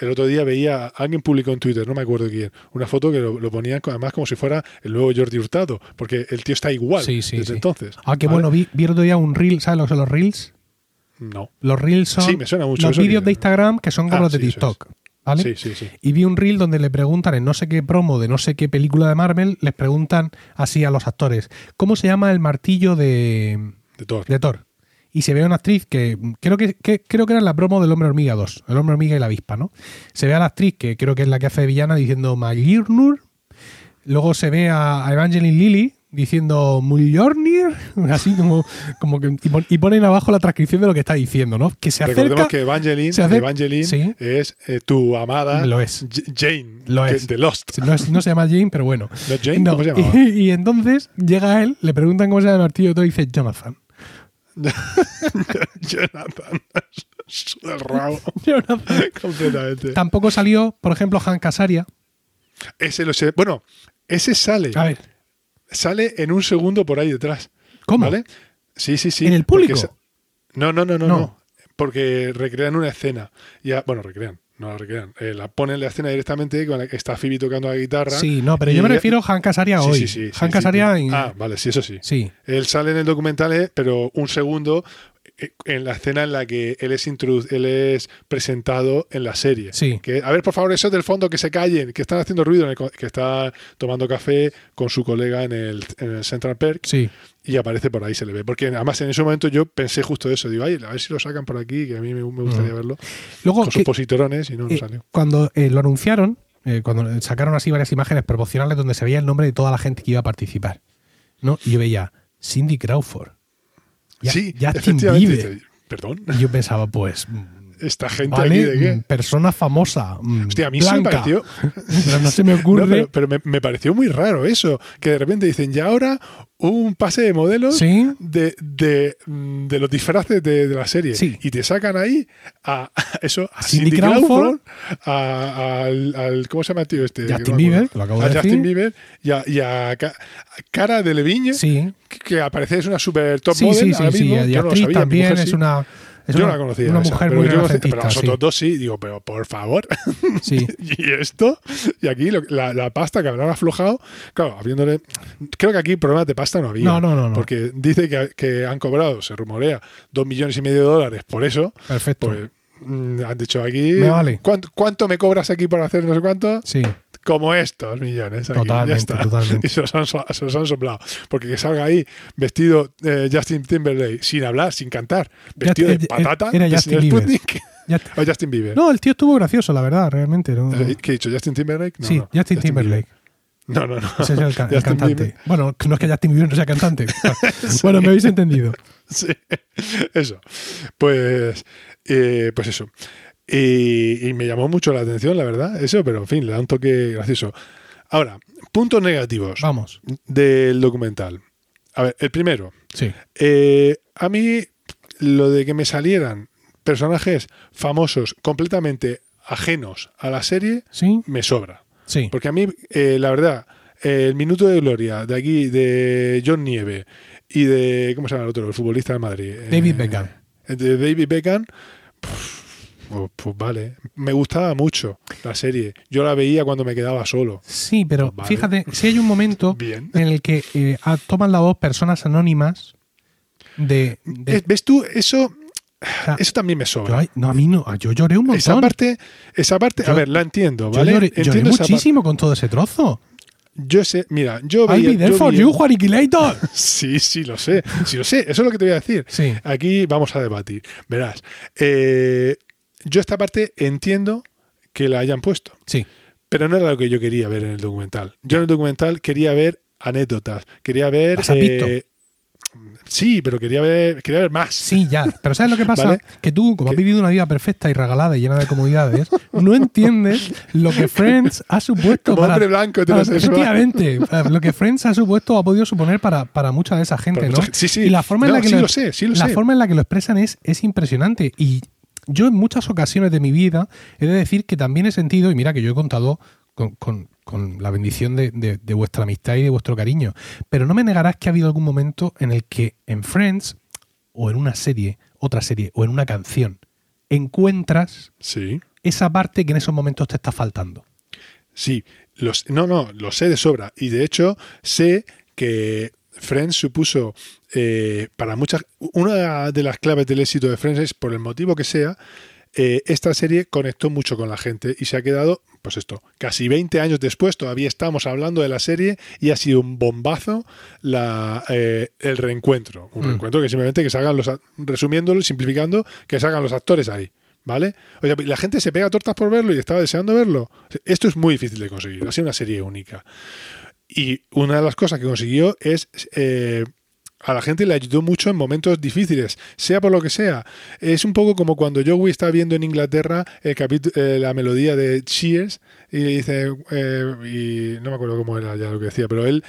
El otro día veía, alguien publicó en Twitter, no me acuerdo quién, una foto que lo, lo ponían además como si fuera el nuevo Jordi Hurtado, porque el tío está igual Sí, sí, desde sí. entonces. Ah, qué ¿vale? bueno, vi, vi el otro día un reel, ¿sabes lo que son los reels? No. Los reels son Sí, me suena mucho los vídeos de Instagram que son como Ah, los de sí, TikTok. ¿vale? Sí, sí, sí. Y vi un reel donde le preguntan en no sé qué promo de no sé qué película de Marvel, les preguntan así a los actores, ¿cómo se llama el martillo de, De Thor. de Thor? Y se ve a una actriz que creo que, que- creo que era la promo del Hombre Hormiga 2, el Hombre Hormiga y la avispa, ¿no? Se ve a la actriz que creo que es la que hace de villana diciendo Magirnur. Luego se ve a, a Evangeline Lilly diciendo Mjolnir, así como, como que y, pon- y ponen abajo la transcripción de lo que está diciendo, ¿no? Que se Recordemos acerca que Evangeline, se acerca- Evangeline Sí. es eh, tu amada Lo es. Jane Lo que- es. de Lost. No, es- no se llama Jane, pero bueno. ¿No Jane? No, ¿Cómo se? Y, y entonces llega él, le preguntan cómo se llama el martillo y todo y dice Jonathan. Jonathan. Rabo. Jonathan. Completamente. Tampoco salió, por ejemplo, Han Casaria. Ese lo sé. Bueno, ese sale. A ver, Sale en un segundo por ahí detrás. ¿cómo? ¿Vale? Sí, sí, sí. ¿En el público? No, no, no, no, No. no. Porque recrean una escena. Ya, bueno, recrean. No la recrean. Eh, la ponen la escena directamente con la que está Phoebe tocando la guitarra. Sí, no, pero y yo me refiero a Han Casaria hoy. sí, sí, sí, Han sí, Casaria sí. en- Ah, vale, sí, eso sí. Sí, Él sale en el documental, eh, pero un segundo en la escena en la que él es él es presentado en la serie. Sí. Que, a ver, por favor, esos del fondo que se callen, que están haciendo ruido, en el co- que está tomando café con su colega en el, en el Central Perk sí. y aparece por ahí, se le ve. Porque además en ese momento yo pensé justo eso. Digo, ay, a ver si lo sacan por aquí, que a mí me, me gustaría Mm. verlo. Luego, Con que- sus positrones y no, no eh, salió. cuando eh, lo anunciaron, eh, cuando sacaron así varias imágenes promocionales donde se veía el nombre de toda la gente que iba a participar, ¿no? Y yo veía Cindy Crawford, ya, sí, Justin. Bieber. Perdón, Y yo pensaba, pues, esta gente vale, aquí de qué. mm, persona famosa, mm, Hostia, a mí sí me blanca. pareció. Pero no se me ocurre. No, pero, pero me, me pareció muy raro eso, que de repente dicen, ya ahora un pase de modelos Sí. de, de, mm, de los disfraces de, de la serie. Sí. Y te sacan ahí a, a eso, a Cindy Cindy, Crawford, Crawford, a- al, al- ¿cómo se llama el tío este? Justin no Bieber, lo acabo a de Justin decir. Bieber y a, y a Ca- a Cara de Leviñe, Sí, que, que aparece es una super top sí, model sí, sí, ahora sí. mismo. Y no lo actriz sabía, mi también mujer es sí. una Es yo una- no la conocía. una esa, mujer pero muy yo Pero los sí. otros dos sí, digo, pero por favor. Sí. ¿Y esto? Y aquí lo- la, la pasta que habrán aflojado, claro, habiéndole. Creo que aquí problemas de pasta no había. No, no, no, no. Porque dice que, que han cobrado, se rumorea, dos millones y medio de dólares por eso. Perfecto. Pues mm, han dicho aquí. Me vale. ¿cuánto, cuánto me cobras aquí por hacer no sé cuánto? Sí, Como estos millones. Aquí, Totalmente, totalmente. Y se los, han, se los han soplado. Porque que salga ahí vestido eh, Justin Timberlake, sin hablar, sin cantar, vestido Just- de eh, patata, era Justin Bieber. O Justin Bieber. No, el tío estuvo gracioso, la verdad, realmente. ¿no? Eh, ¿Qué he dicho? ¿Justin Timberlake? No, sí, no, Justin Timberlake. Bieber. No, no, no. Ese es el, ca- el Justin cantante. Bieber. Bueno, no es que Justin Bieber no sea cantante. Bueno, me habéis entendido. Sí, eso. Pues, eh, pues eso. Y, y me llamó mucho la atención, la verdad, eso, pero en fin, le da un toque gracioso. Ahora, puntos negativos Vamos. del documental. A ver, el primero. Sí. eh, a mí, lo de que me salieran personajes famosos completamente ajenos a la serie, Sí. me sobra. Sí. Porque a mí, eh, la verdad, eh, el minuto de gloria de aquí, de John Nieve y de. ¿Cómo se llama el otro? El futbolista de Madrid. David Eh, Beckham. De David Beckham. Pues, pues vale, me gustaba mucho la serie. Yo la veía cuando me quedaba solo. Sí, pero Vale. fíjate, si hay un momento Bien. en el que eh, toman la voz personas anónimas de. de- ¿Ves tú? Eso, o sea, eso también me yo, sobra. no, a mí no. Yo lloré un montón. Esa parte, esa parte, a Yo- ver, la entiendo, yo ¿vale? lloré, lloré entiendo muchísimo con todo ese trozo. Yo sé, mira, yo I'll veía. be there yo for you, Juaniquilator. Sí, sí, lo sé. Sí, lo sé. Eso es lo que te voy a decir. Sí. Aquí vamos a debatir. Verás, eh, yo esta parte entiendo que la hayan puesto, Sí. pero no era lo que yo quería ver en el documental. Yo en el documental quería ver anécdotas, quería ver... ¿Las has visto? sí, pero quería ver, quería ver más. Sí, ya. Pero ¿sabes lo que pasa? Vale. Que tú, como has ¿Qué? vivido una vida perfecta y regalada y llena de comodidades, no entiendes lo que Friends ha supuesto Como para... hombre blanco para- heterosexual. efectivamente, eh, lo que Friends ha supuesto o ha podido suponer para, para mucha de esa gente, Para ¿no? mucha. Sí, sí. Y la forma en No, la que sí lo, lo sé, sí lo la sé. forma en la que lo expresan es, es impresionante. Y yo en muchas ocasiones de mi vida he de decir que también he sentido, y mira que yo he contado con, con- con la bendición de, de- de vuestra amistad y de vuestro cariño, pero no me negarás que ha habido algún momento en el que en Friends, o en una serie, otra serie, o en una canción, encuentras Sí, esa parte que en esos momentos te está faltando. sí. Los, no, no, lo sé de sobra. Y de hecho, sé que Friends supuso eh, para muchas. Una de las claves del éxito de Friends es, por el motivo que sea, eh, esta serie conectó mucho con la gente y se ha quedado, pues esto, casi 20 años después, todavía estamos hablando de la serie y ha sido un bombazo la, eh, el reencuentro. Un Mm. reencuentro que simplemente que salgan los, resumiéndolo, simplificando, que salgan los actores ahí. ¿Vale? Oye, la gente se pega tortas por verlo y estaba deseando verlo. Esto es muy difícil de conseguir. Ha sido una serie única. Y una de las cosas que consiguió es eh, a la gente le ayudó mucho en momentos difíciles, sea por lo que sea. Es un poco como cuando Joey está viendo en Inglaterra el eh, la melodía de Cheers y le dice, eh, y no me acuerdo cómo era ya lo que decía, pero él,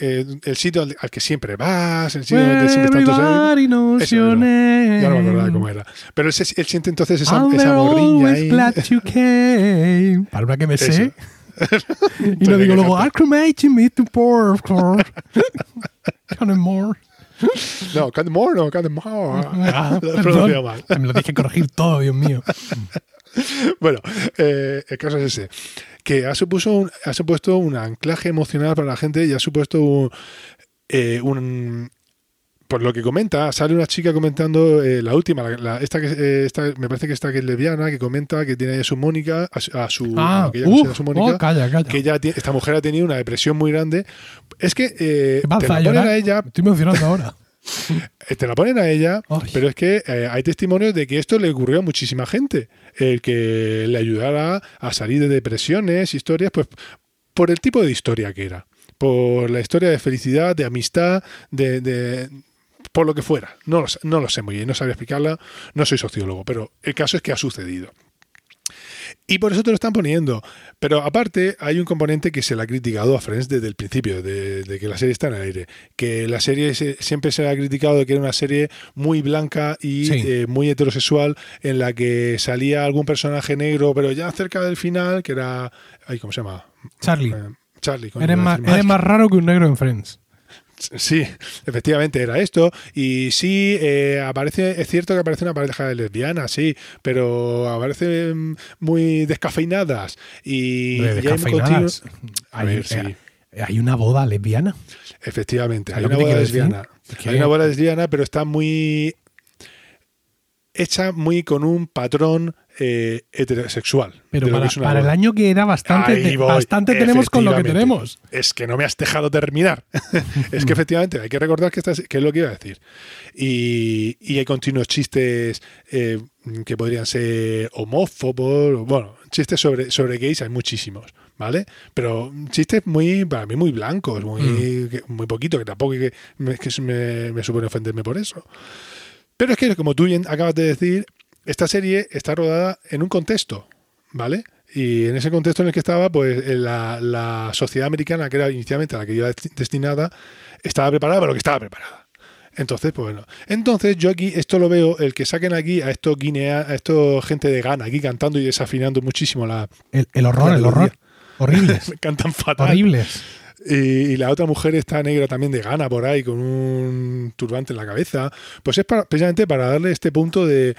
eh, el sitio al, al que siempre vas, el sitio donde siempre están tus Eso. Ya no me acordaba cómo era. Pero él, siente entonces esa, esa morriña always ahí. glad you came. Para una que me Eso. sé. Y no digo que luego, canta. I'm cremating me to pour, of course. Of more. No, Candy Moore, no, Candy Moore. Ah, perdón. mal. Me lo dije corregir todo, Dios mío. Bueno, eh, el caso es ese. Que ha, supuesto un, ha supuesto un anclaje emocional para la gente y ha supuesto un, eh, un- por lo que comenta, sale una chica comentando eh, la última, la, la- esta que eh, esta, me parece que esta que es lesbiana, que comenta que tiene a su Mónica, a su, a su- a Ah, que ella su Mónica, oh, calla, calla. que ya tiene- esta mujer ha tenido una depresión muy grande. Es que eh, ¿Qué pasa, te la ponen a ella, Estoy emocionando ahora. eh, te la ponen a ella, Ay. pero es que eh, hay testimonios de que esto le ocurrió a muchísima gente. El que le ayudara a salir de depresiones, historias, pues por el tipo de historia que era. Por la historia de felicidad, de amistad, de. de- por lo que fuera. No lo, no lo sé muy bien, no sabría explicarla, no soy sociólogo, pero el caso es que ha sucedido. Y por eso te lo están poniendo. Pero aparte, hay un componente que se le ha criticado a Friends desde el principio, de, de que la serie está en el aire. Que la serie se- siempre se le ha criticado de que era una serie muy blanca y Sí. eh, muy heterosexual, en la que salía algún personaje negro, pero ya cerca del final, que era. Ay, ¿Cómo se llama? Charlie, Eh, Charlie. eres más, eres más raro que un negro en Friends. Sí, efectivamente era esto. Y sí, eh, aparece, es cierto que aparece una pareja de lesbianas, sí, pero aparecen muy descafeinadas. Y, hay un descafeinadas. continuo- A Hay, ver, sí. hay una boda lesbiana. Efectivamente, ¿Sabes hay una boda decir? lesbiana. Hay una boda lesbiana, pero está muy hecha muy con un patrón eh, heterosexual. Pero para, es para el año que era bastante, te- bastante tenemos con lo que tenemos. Es que no me has dejado terminar. es que efectivamente hay que recordar que, estás, que es lo que iba a decir. Y, y hay continuos chistes eh, que podrían ser homófobos, bueno, chistes sobre, sobre gays hay muchísimos, ¿vale? Pero chistes muy, para mí, muy blancos, muy, Mm. que- muy poquito, que tampoco que, que me, me supone ofenderme por eso. Pero es que, como tú bien acabas de decir, esta serie está rodada en un contexto, ¿vale? Y en ese contexto en el que estaba, pues eh, la, la sociedad americana, que era inicialmente a la que iba desti- destinada, estaba preparada para lo que estaba preparada. Entonces, pues bueno. Entonces, yo aquí, esto lo veo, el que saquen aquí a estos guinea, a estos gente de Ghana aquí cantando y desafinando muchísimo la. El, el horror, La el horror. Horribles. Cantan fatal. horribles. Y, y la otra mujer está negra también de gana por ahí, con un turbante en la cabeza. Pues es para- precisamente para darle este punto de,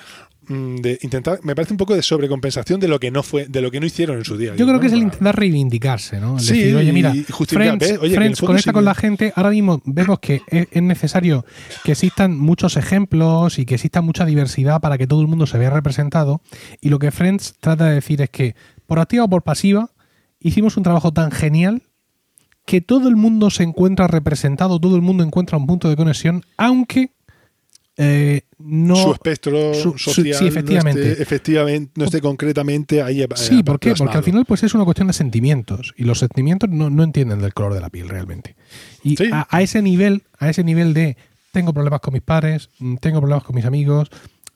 mm, de intentar, me parece un poco de sobrecompensación de lo que no fue, de lo que no hicieron en su día. Yo creo que es el intentar reivindicarse, ¿no? El Sí, decir, oye, mira, Friends, ¿ves? Oye, Friends conecta sí con la gente. Ahora mismo vemos que es, es necesario que existan muchos ejemplos y que exista mucha diversidad para que todo el mundo se vea representado. Y lo que Friends trata de decir es que, por activa o por pasiva, hicimos un trabajo tan genial que todo el mundo se encuentra representado, todo el mundo encuentra un punto de conexión, aunque eh, no... su espectro su- social sí, efectivamente. No, esté, efectivamente, no esté concretamente ahí. eh, Sí, ¿por qué? Porque al final pues es una cuestión de sentimientos y los sentimientos no, no entienden del color de la piel realmente. Y Sí. a, a ese nivel, a ese nivel de tengo problemas con mis padres, mm, tengo problemas con mis amigos,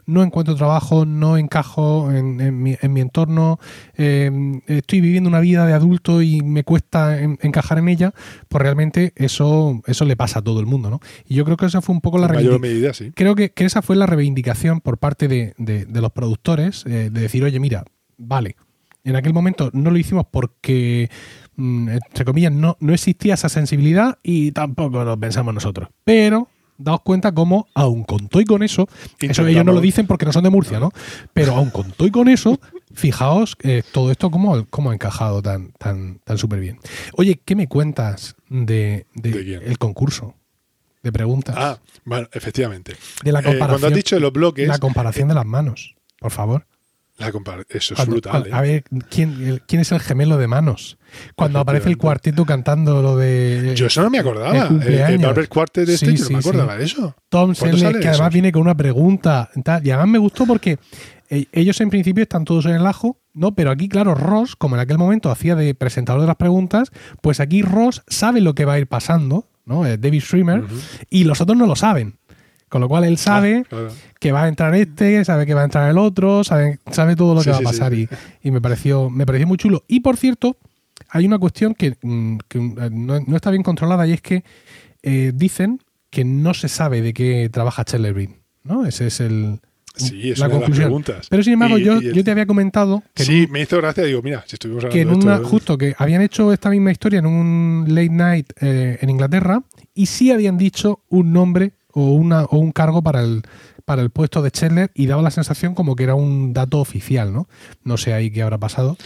no encuentro trabajo, no encajo en, en mi, en mi entorno, eh, estoy viviendo una vida de adulto y me cuesta en- encajar en ella, pues realmente eso, eso le pasa a todo el mundo, ¿no? Y yo creo que esa fue un poco la reivindicación sí. creo que, que esa fue la reivindicación por parte de, de- de los productores, eh, de decir, oye, mira, vale, en aquel momento no lo hicimos porque, mm, entre comillas, no, no existía esa sensibilidad y tampoco lo pensamos nosotros. Pero daos cuenta cómo, aun con todo y con eso, eso ellos no lo dicen porque no son de Murcia, ¿no? Pero aun con todo y con eso, fijaos eh, todo esto cómo, cómo ha encajado tan, tan, tan súper bien. Oye, ¿qué me cuentas de, de el concurso de preguntas? Ah, bueno, efectivamente. de la Eh, comparación, cuando has dicho de los bloques, la comparación de las manos, por favor. La eso es Cuando- brutal. cuando- ¿eh? A ver, ¿quién, el- ¿quién es el gemelo de manos? Cuando aparece el cuarteto cantando lo de Yo eso no me el acordaba. El, el. Barber Quartet de este, Sí, yo no sí, me sí. acordaba de eso. Tom ¿Cuándo Selleck, que además viene con una pregunta. tal. Y además me gustó porque eh, ellos en principio están todos en el ajo, ¿no? Pero aquí, claro, Ross, como en aquel momento hacía de presentador de las preguntas, pues aquí Ross sabe lo que va a ir pasando, ¿no? Eh, David Schwimmer, Ujú. y los otros no lo saben. Con lo cual él sabe Ah, claro. que va a entrar este, sabe que va a entrar el otro, sabe, sabe todo lo Sí, que va a sí, pasar sí. Y, y me pareció me pareció muy chulo. Y por cierto, hay una cuestión que, mm, que, eh, no, no está bien controlada y es que eh, dicen que no se sabe de qué trabaja Bing, ¿no? Ese es el Sí, es la una de las conclusión. preguntas. Pero sin embargo, Y- yo, y el- yo te había comentado que en Sí, me hizo gracia. Digo, mira, si estuvimos que en hablando de una, esto, justo que habían hecho esta misma historia en un late night eh, en Inglaterra y sí habían dicho un nombre o una o un cargo para el para el puesto de Chandler y daba la sensación como que era un dato oficial, ¿no? No sé ahí qué habrá pasado.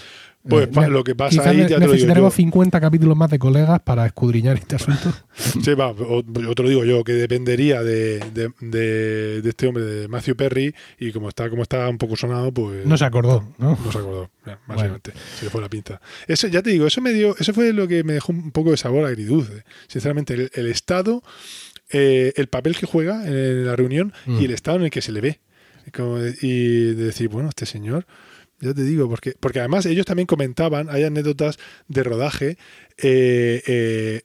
Pues Eh, lo que pasa ahí, ya te lo digo yo. 50 capítulos más de colegas para escudriñar este asunto. Sí, va, o- yo te lo digo yo, que dependería de, de, de- de este hombre, de Matthew Perry, y como está, como está un poco sonado, pues. No se acordó, ¿no? No se acordó, básicamente. Se le fue la pinta. Eso, ya te digo, eso me dio, eso fue lo que me dejó un poco de sabor agridulce. Sinceramente, el, el estado, eh, el papel que juega en la reunión Mm. y el estado en el que se le ve. Como de- y de decir, bueno, este señor, ya te digo, porque, porque además ellos también comentaban, hay anécdotas de rodaje eh, eh,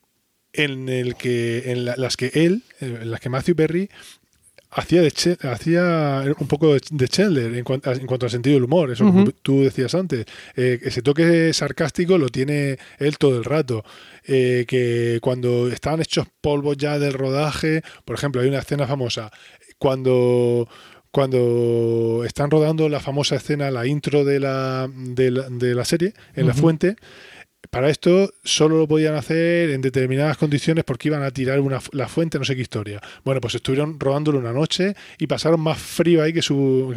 en el que, en la- las que él, en las que Matthew Perry hacía de Che- hacía un poco de, de Chandler en cuanto, en cuanto al sentido del humor, eso tú decías antes, eh, ese toque sarcástico lo tiene él todo el rato, eh, que cuando estaban hechos polvos ya del rodaje, por ejemplo, hay una escena famosa, cuando cuando están rodando la famosa escena, la intro de la, de la, de la serie, en la fuente, para esto solo lo podían hacer en determinadas condiciones porque iban a tirar una, la fuente, no sé qué historia. Bueno, pues estuvieron rodándolo una noche y pasaron más frío ahí que su...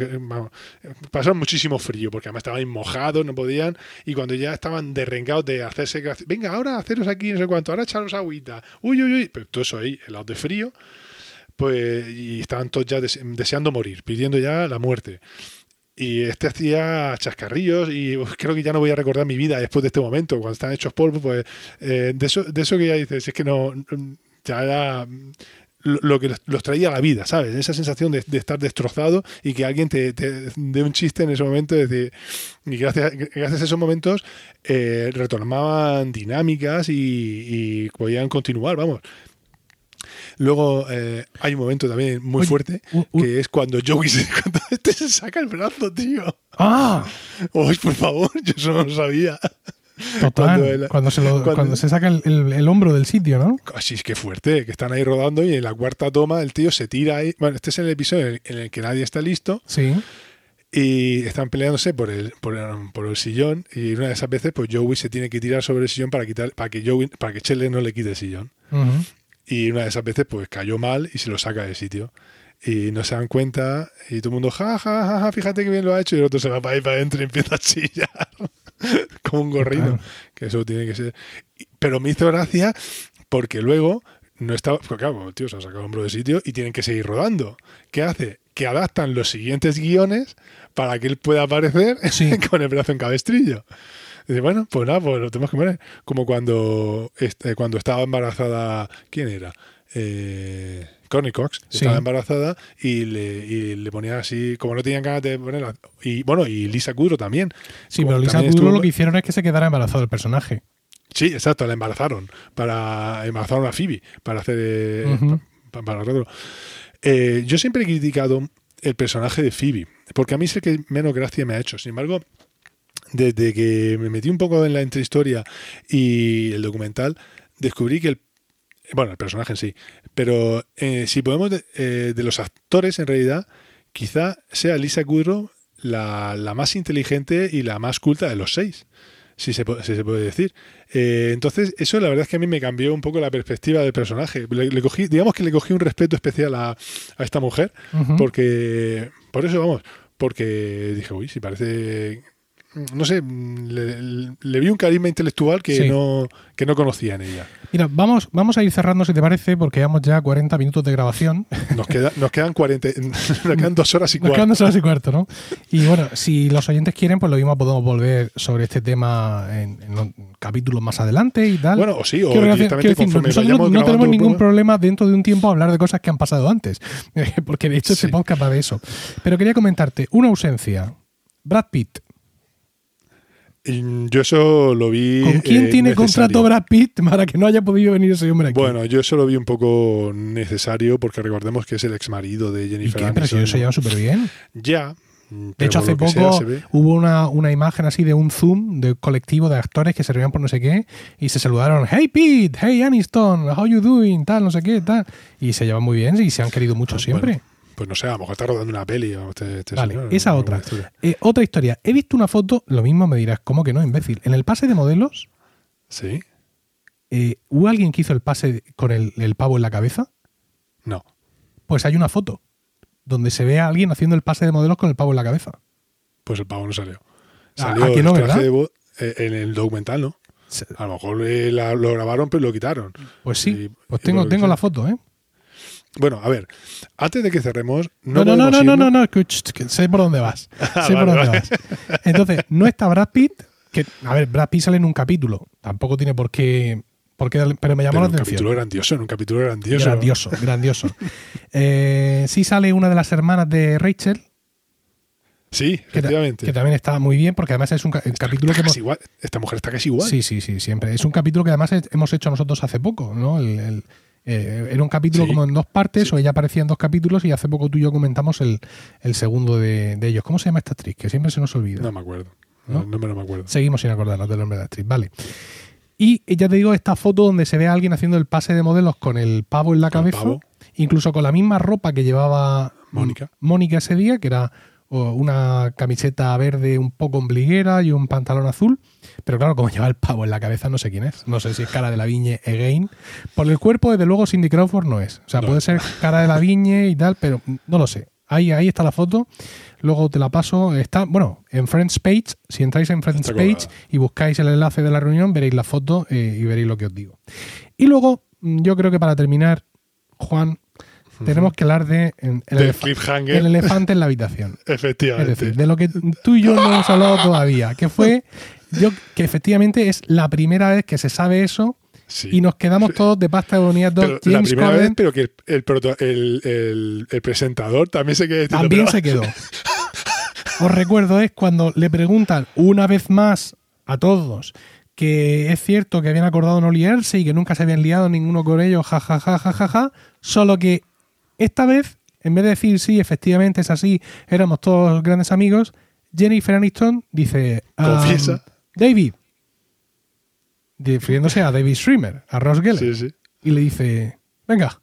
pasaron muchísimo frío porque además estaban mojados, no podían. Y cuando ya estaban derrengados de hacerse... Venga, ahora haceros aquí no sé cuánto, ahora echaros agüita. Uy, uy, uy. Pero todo eso ahí, helados de frío. Pues, y estaban todos ya deseando morir, pidiendo ya la muerte. Y este hacía chascarrillos y creo que ya no voy a recordar mi vida después de este momento. Cuando están hechos polvo, pues eh, de, eso, de eso que ya dices, es que no, ya era lo, que los traía a la vida, ¿sabes? Esa sensación de, estar destrozado y que alguien te, dé un chiste en ese momento. y gracias, gracias a esos momentos eh, retomaban dinámicas y podían continuar, vamos. Luego eh, hay un momento también muy fuerte que es cuando Joey se, este se saca el brazo, tío. ¡Ah! ¡Uy, por favor! Yo eso no lo sabía. Total, cuando, se, saca el, hombro del sitio, ¿no? Así es que fuerte, que están ahí rodando y en la cuarta toma el tío se tira ahí. Bueno, este es el episodio en el, que nadie está listo. Sí. Y están peleándose por el, por el, sillón. Y una de esas veces, pues Joey se tiene que tirar sobre el sillón para quitar, para que Joey, para que Chelle no le quite el sillón. Y una de esas veces, pues cayó mal y se lo saca del sitio. Y no se dan cuenta y todo el mundo, ja, ja, ja, fíjate que bien lo ha hecho. Y el otro se va para ahí para adentro y empieza a chillar. Como un gorrino. Que eso tiene que ser. Pero me hizo gracia porque luego no estaba. Porque claro, tío, se ha sacado el hombro de sitio y tienen que seguir rodando. ¿Qué hace? Que adaptan los siguientes guiones para que él pueda aparecer con el brazo en cabestrillo. Dice, bueno, pues nada, pues lo tenemos que poner. Como cuando, este, cuando estaba embarazada, ¿quién era? Eh, Connie Cox estaba embarazada y le, y le ponían así, como no tenían ganas de ponerla. Y bueno, y Lisa Kudrow también. Sí, pero Lisa Kudrow lo que hicieron es que se quedara embarazado el personaje. Sí, exacto, la embarazaron. Para, embarazaron a Phoebe para hacer. Eh, para, eh, yo siempre he criticado el personaje de Phoebe, porque a mí es el que menos gracia me ha hecho. Sin embargo, desde que me metí un poco en la entrehistoria y el documental, descubrí que el bueno, el personaje en sí, pero eh, si podemos, eh, de, los actores en realidad, quizá sea Lisa Kudrow la, más inteligente y la más culta de los seis, si se, se puede decir. Eh, entonces, eso la verdad es que a mí me cambió un poco la perspectiva del personaje. Le, cogí, digamos que le cogí un respeto especial a, a esta mujer, porque, por eso vamos, porque dije, uy, si parece no sé, le, vi un carisma intelectual que, no, que no conocía en ella. Mira, vamos, vamos a ir cerrando, si te parece, porque llevamos ya 40 minutos de grabación. Nos, queda, nos quedan 40, nos quedan dos horas y cuarto. Nos quedan dos horas y cuarto, ¿no? Y bueno, si los oyentes quieren, pues lo mismo podemos volver sobre este tema en, capítulos más adelante y tal. Bueno, o sí, o directamente nosotros no, tenemos ningún problema dentro de un tiempo a hablar de cosas que han pasado antes, porque de hecho se se capaz de eso. Pero quería comentarte, una ausencia. Brad Pitt yo eso lo vi. ¿Con quién eh, tiene contrato Brad Pitt para que no haya podido venir ese hombre aquí? Bueno, yo eso lo vi un poco necesario porque recordemos que es el ex marido de Jennifer ¿Y qué? Pero si se llevan súper bien. Ya. De hecho, hace poco hubo una, una, imagen así de un Zoom de colectivo de actores que se reunían por no sé qué y se saludaron. Hey Pete, hey Aniston, how you doing, tal, no sé qué, tal. Y se llevan muy bien y se han querido mucho ah, siempre pues no sé, a lo mejor está rodando una peli. O vale, esa otra. Eh, otra historia. He visto una foto, lo mismo me dirás, ¿cómo que no, imbécil? En el pase de modelos. Sí. Eh, ¿Hubo alguien que hizo el pase con el, pavo en la cabeza? No. Pues hay una foto donde se ve a alguien haciendo el pase de modelos con el pavo en la cabeza. Pues el pavo no salió. Ah, salió. Eh, en el documental, ¿no? A lo mejor lo grabaron pero lo quitaron. Pues sí, pues tengo, tengo la foto, ¿eh? Bueno, a ver, antes de que cerremos. No, no, no, no, no, no, no, sé por dónde vas. Ah, sé por dónde vas. Entonces, no está Brad Pitt, que, a ver, Brad Pitt sale en un capítulo. Tampoco tiene por qué. Por qué pero me llamó la atención. Un capítulo grandioso, en un capítulo grandioso. Grandioso, grandioso. eh, sí sale una de las hermanas de Rachel. Sí, efectivamente. Que, también está muy bien, porque además es un capítulo que hemos, igual. Esta mujer está casi igual. Sí, sí, sí, siempre. Es un capítulo que además hemos hecho nosotros hace poco, ¿no? el eh, era un capítulo como en dos partes, o ella aparecía en dos capítulos, y hace poco tú y yo comentamos el, segundo de, ellos. ¿Cómo se llama esta actriz? Que siempre se nos olvida. No me acuerdo. No, me lo acuerdo. Seguimos sin acordarnos del nombre de la actriz. Vale. Y ya te digo, esta foto donde se ve a alguien haciendo el pase de modelos con el pavo en la cabeza, incluso con la misma ropa que llevaba Mónica. Mónica ese día, que era una camiseta verde un poco ombliguera y un pantalón azul. Pero claro, como lleva el pavo en la cabeza, no sé quién es. No sé si es cara de la viñe again. Por el cuerpo, desde luego, Cindy Crawford no es. O sea, No. puede ser cara de la viñe y tal, pero no lo sé. Ahí, ahí está la foto. Luego te la paso. Está, bueno, en Friends Page. Si entráis en Friends Está Page y buscáis el enlace de la reunión, veréis la foto eh, y veréis lo que os digo. Y luego, mm, yo creo que para terminar, Juan, tenemos que hablar de el, cliffhanger. el elefante en la habitación. Es Efectivamente. decir, de lo que tú y yo no hemos hablado todavía, que fue yo que efectivamente es la primera vez que se sabe eso Sí. y nos quedamos todos de pasta de boniato. Pero la James primera Corden vez, pero que el, el, el- el- el presentador también se quedó también se quedó. Os recuerdo es cuando le preguntan una vez más a todos que es cierto que habían acordado no liarse y que nunca se habían liado ninguno con ellos, ja, ja, ja, ja, ja, ja, solo que esta vez, en vez de decir sí, efectivamente es así, éramos todos grandes amigos, Jennifer Aniston dice, "Um, Confiesa. David, refiriéndose a David Schwimmer, a Ross Geller, Sí, sí. y le dice, venga,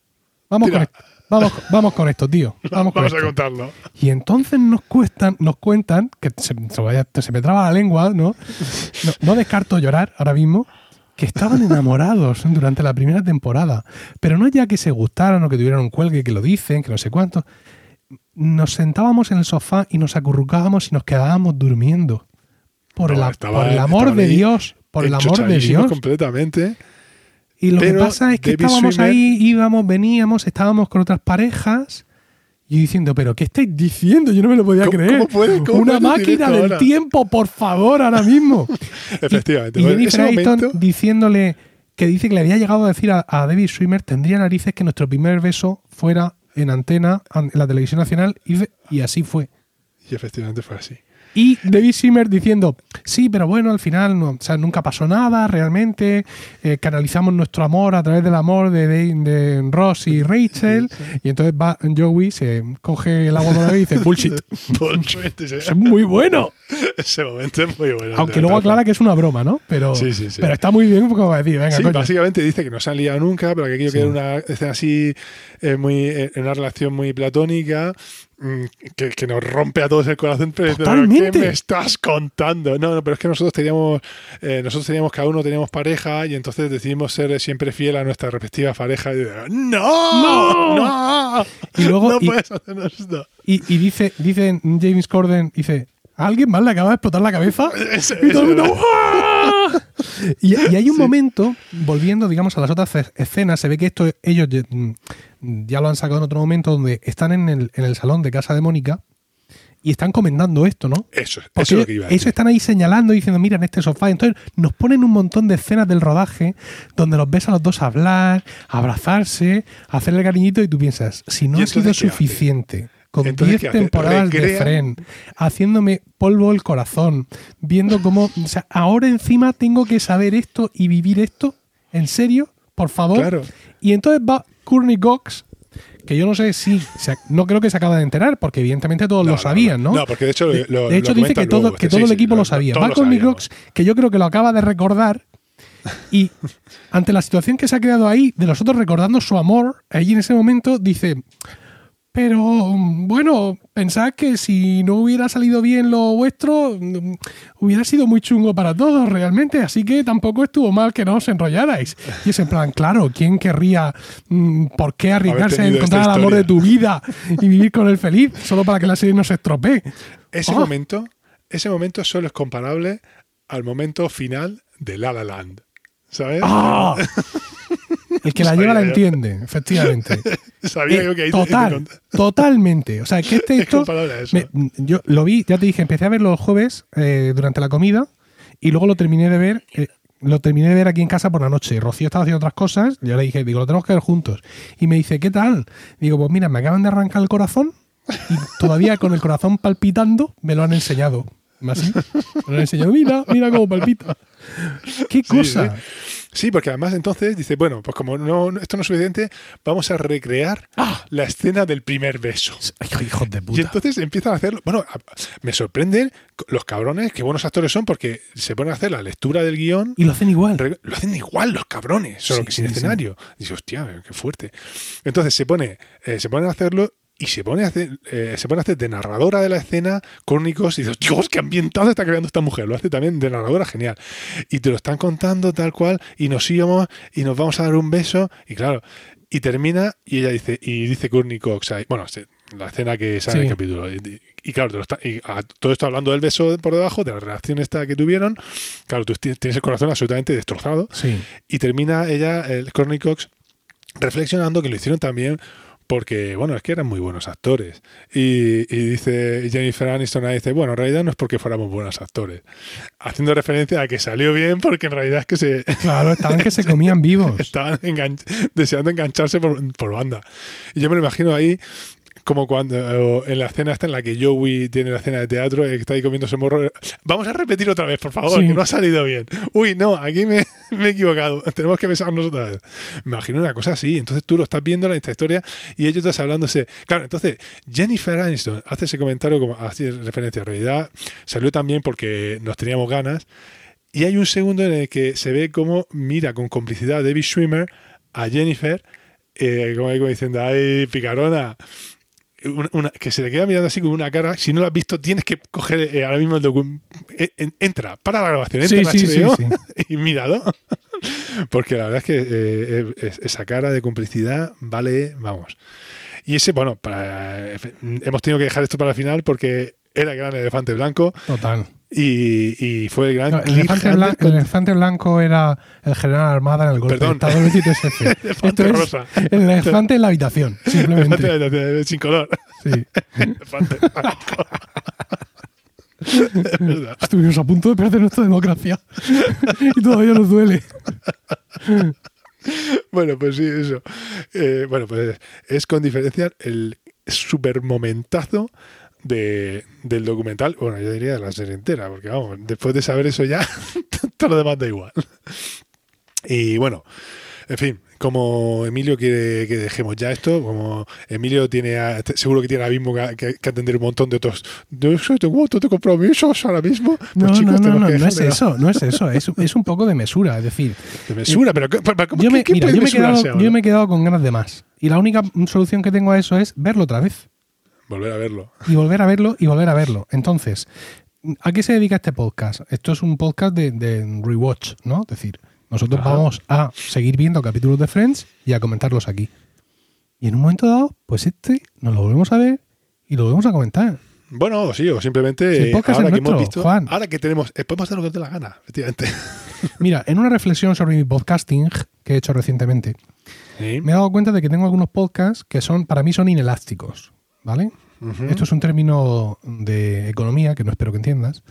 vamos Tira. con, esto, vamos, vamos con esto, tío, vamos, con Vamos a esto". contarlo. Y entonces nos cuestan, nos cuentan, que se, me traba la lengua, ¿no? ¿no? no descarto llorar ahora mismo, que estaban enamorados durante la primera temporada. Pero no ya que se gustaran o que tuvieran un cuelgue, que lo dicen, que no sé cuánto. Nos sentábamos en el sofá y nos acurrucábamos y nos quedábamos durmiendo. Por, el, No, a- estaban- por el amor de Dios, por el amor de Dios. completamente. Y lo que pasa es que David estábamos ahí, íbamos, veníamos, estábamos con otras parejas. Y yo diciendo, ¿pero qué estáis diciendo? Yo no me lo podía ¿Cómo- creer. cómo cómo Una máquina del ahora? tiempo, por favor, ahora mismo. Efectivamente. Y, y Bueno, Jennifer Aniston momento- diciéndole que dice que le había llegado a decir a, a David Schwimmer, tendría narices que nuestro primer beso fuera en antena, en la televisión nacional, y así fue. Y efectivamente fue así. Y David Schwimmer diciendo, sí, pero bueno, al final no, o sea, nunca pasó nada realmente, eh, canalizamos nuestro amor a través del amor de, de- de Ross y Rachel, y entonces va Joey, se coge el agua por la y dice, bullshit, es muy bueno. Ese momento es muy bueno. Aunque luego aclara que es una broma, ¿no? Pero, Sí, pero está muy bien como va a decir, venga, Sí, coño. básicamente dice que no se han liado nunca, pero que Sí. que era una escena así, eh, muy, eh, una relación muy platónica, que, que nos rompe a todos el corazón. Pero. ¿qué me estás contando? No, no, pero es que nosotros teníamos, eh, nosotros teníamos, cada uno teníamos pareja y entonces decidimos ser siempre fiel a nuestra respectiva pareja. Y, ¡No! ¡No! Y luego- no y- puedes hacernos esto. Y, y dice, dice James Corden, dice, ¿a alguien más le acaba de explotar la cabeza? Ese- Y todo el ese- mundo, ¡ah! y, y hay un Sí. momento, volviendo, digamos, a las otras ce- escenas, se ve que esto ellos ya, mm, ya lo han sacado en otro momento, donde están en el, en el salón de casa de Mónica y están comentando esto, ¿no? Eso, eso es lo que iba a decir. están ahí señalando y diciendo, mira, en este sofá. Entonces nos ponen un montón de escenas del rodaje donde los ves a los dos hablar, abrazarse, hacerle cariñito y tú piensas, si no ¿Y ha sido suficiente con Entonces, 10 ¿qué hace? temporadas de Fren, haciéndome polvo el corazón, viendo cómo, o sea, ahora encima tengo que saber esto y vivir esto, ¿en serio? Por favor. Claro. Y entonces va Courtney Cox, que yo no sé si, se- no creo que se acaba de enterar, porque evidentemente todos No, lo sabían, ¿no? no, porque de hecho lo- De, lo- de hecho lo dice que todo, luego, que sí, todo el equipo lo- lo sabía. Va sabíamos. Cox, que yo creo que lo acaba de recordar, y ante la situación que se ha creado ahí, de los otros recordando su amor, allí en ese momento dice, pero bueno, pensad que si no hubiera salido bien lo vuestro, mm, hubiera sido muy chungo para todos realmente, así que tampoco estuvo mal que no os enrollarais. Y es en plan, claro, ¿quién querría, mm, por qué arriesgarse a encontrar el amor de tu vida y vivir con él feliz solo para que la serie no se estropee? Ese Ah. momento, ese momento solo es comparable al momento final de La La Land. ¿Sabes? ¡Ah! El que la lleva la entiende, efectivamente. Sabía Eh, yo que ahí total, totalmente. O sea, que este es esto, me- yo lo vi, ya te dije, empecé a verlo el jueves eh, durante la comida y luego lo terminé de ver. eh, lo terminé de ver aquí en casa por la noche. Rocío estaba haciendo otras cosas. Yo le dije, digo, lo tenemos que ver juntos. Y me dice, ¿qué tal? Digo, pues mira, me acaban de arrancar el corazón y todavía con el corazón palpitando me lo han enseñado. Lo han enseñado. Mira, mira cómo palpita. ¿Qué cosa? sí. Sí, porque además entonces dice, bueno, pues como no, no- esto no es suficiente, vamos a recrear ¡Ah! la escena del primer beso. Hijos de Y puta. entonces empiezan a hacerlo. Bueno, me sorprenden los cabrones, qué buenos actores son, porque se ponen a hacer la lectura del guion. Y lo hacen igual. Lo hacen igual los cabrones, solo Sí, que sin escenario. Dice, hostia, qué fuerte. Entonces se pone, eh, se ponen a hacerlo y se pone a hacer, eh, se pone a hacer de narradora de la escena crónicos y dices, Dios, qué ambientado está creando esta mujer. Lo hace también de narradora genial. Y te lo están contando tal cual, y nos íbamos y nos vamos a dar un beso, y claro, y termina, y ella dice, y dice Courtney Cox, bueno, se- la escena que sale en Sí. el capítulo. Y, y claro, te lo está- y a- todo esto hablando del beso por debajo, de la relación esta que tuvieron. Claro, tú ti- tienes el corazón absolutamente destrozado. Sí. Y termina ella, el Courtney Cox, reflexionando que lo hicieron también porque, bueno, es que eran muy buenos actores. Y, y dice Jennifer Aniston, ahí dice, bueno, en realidad no es porque fuéramos buenos actores. Haciendo referencia a que salió bien porque en realidad es que se Claro, estaban que se comían vivos. estaban deseando engancharse por, por banda. Y yo me lo imagino ahí como cuando en la escena esta en la que Joey tiene la escena de teatro y está ahí comiéndose morro. Vamos a repetir otra vez, por favor, Sí. que no ha salido bien. Uy, no, aquí me, me he equivocado. Tenemos que besarnos otra vez. Me imagino una cosa así. Entonces tú lo estás viendo en esta historia y ellos estás hablándose. Claro, entonces Jennifer Aniston hace ese comentario como así referencia. En realidad salió también porque nos teníamos ganas. Y hay un segundo en el que se ve cómo mira con complicidad a David Schwimmer a Jennifer, eh, como, como diciendo, ay, picarona. Una- una- que se le queda mirando así con una cara. Si no lo has visto, tienes que coger eh, ahora mismo el documento. entra, para la grabación, entra Sí, en sí, HBO sí. y míralo. Porque la verdad es que eh, es- esa cara de complicidad vale, vamos. Y ese, bueno, para, hemos tenido que dejar esto para el final porque era el gran elefante blanco Total. Y, y fue el gran No, el, elefante blanco, con- el elefante blanco era el general Armada en el golpe Perdón. de Estado del 23F. Elefante Esto es rosa. el elefante en la habitación, simplemente. Elefante sin color. Sí. Elefante blanco. Es. Estuvimos a punto de perder nuestra democracia. y todavía nos duele. Bueno, pues sí, eso. Eh, bueno, pues es con diferencia el super momentazo de, del documental. Bueno, yo diría de la serie entera, porque vamos, después de saber eso ya, todo lo demás da igual. Y bueno, en fin, como Emilio quiere que dejemos ya esto, como Emilio tiene, a- seguro que tiene ahora mismo que, que- que atender un montón de otros. De eso tengo un montón de compromisos ahora mismo. Pues No, chicos, no, no, no, no es eso, no es eso, es, es un poco de mesura, es decir, De mesura, pero, ¿qué- pero ¿cómo- yo me, ¿qué, mira, yo me, quedado, yo me he quedado con ganas de más. Y la única solución que tengo a eso es verlo otra vez. Volver a verlo. Y volver a verlo y volver a verlo. Entonces, ¿a qué se dedica este podcast? Esto es un podcast de, de rewatch, ¿no? Es decir, nosotros Ajá. vamos a seguir viendo capítulos de Friends y a comentarlos aquí. Y en un momento dado, pues este nos lo volvemos a ver y lo volvemos a comentar. Bueno, sí, o simplemente Sí, el podcast ahora es que hemos nuestro, visto, Juan. ahora que tenemos, eh, podemos hacer lo que dé la gana, efectivamente. Mira, en una reflexión sobre mi podcasting que he hecho recientemente, Sí. me he dado cuenta de que tengo algunos podcasts que son, para mí son inelásticos, ¿vale? Esto es un término de economía que no espero que entiendas.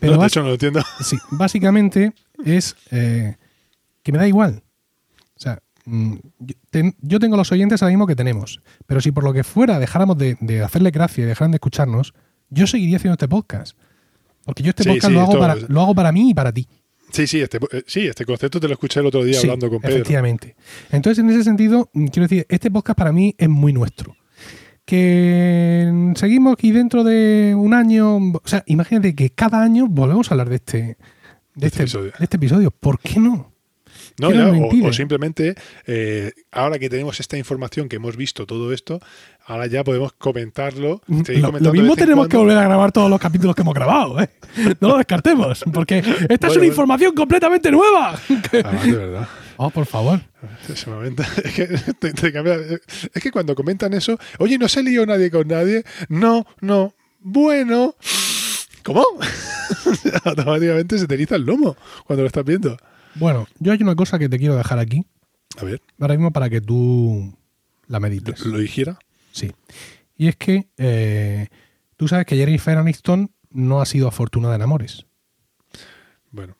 Pero no, de hecho no lo entiendo. sí, básicamente es eh, que me da igual. O sea, mm, yo, ten- yo tengo los oyentes ahora mismo que tenemos, pero si por lo que fuera dejáramos de, de hacerle gracia y dejaran de escucharnos, yo seguiría haciendo este podcast. Porque yo este Sí, podcast sí, lo, hago para, lo hago para mí y para ti. Sí, sí, este, eh, sí, este concepto te lo escuché el otro día Sí, hablando con Pedro. Efectivamente. Entonces, en ese sentido, mm, quiero decir, este podcast para mí es muy nuestro. Que mm, seguimos aquí dentro de un año. O sea, imagínate que cada año volvemos a hablar de este, de este este, episodio. de este episodio. ¿Por qué no? No, ¿Qué ya, nos lo o- o, simplemente, eh, ahora que tenemos esta información, que hemos visto todo esto, ahora ya podemos comentarlo. seguir Lo, mismo tenemos que volver a grabar todos los capítulos que hemos grabado, ¿eh? No lo descartemos, porque esta es una bueno. información completamente nueva. Ah, de verdad. Oh, por favor. Es que, te- te cambia- es que cuando comentan eso, oye, no se lió nadie con nadie. No, no. Bueno. ¿Cómo? Automáticamente se te eriza el lomo cuando lo estás viendo. Bueno, yo hay una cosa que te quiero dejar aquí, A ver, ahora mismo para que tú la medites. ¿lo dijera? Sí. Y es que eh, tú sabes que Jennifer Aniston no ha sido afortunada en amores. Bueno.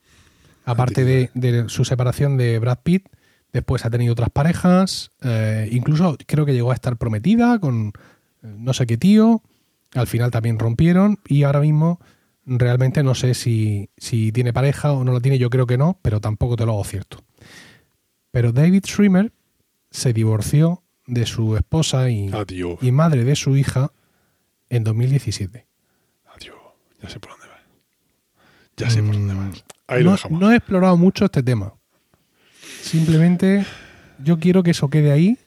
Aparte de, de su separación de Brad Pitt, después ha tenido otras parejas, eh, incluso creo que llegó a estar prometida con eh, no sé qué tío, al final también rompieron y ahora mismo realmente no sé si, si tiene pareja o no lo tiene, yo creo que no, pero tampoco te lo hago cierto. Pero David Schwimmer se divorció de su esposa y, Adiós. y madre de su hija en 2017. Adiós. Ya sé por dónde vas. Ya sé por dónde Mm, vas. Ahí no, he explorado mucho este tema. Simplemente yo quiero que eso quede ahí,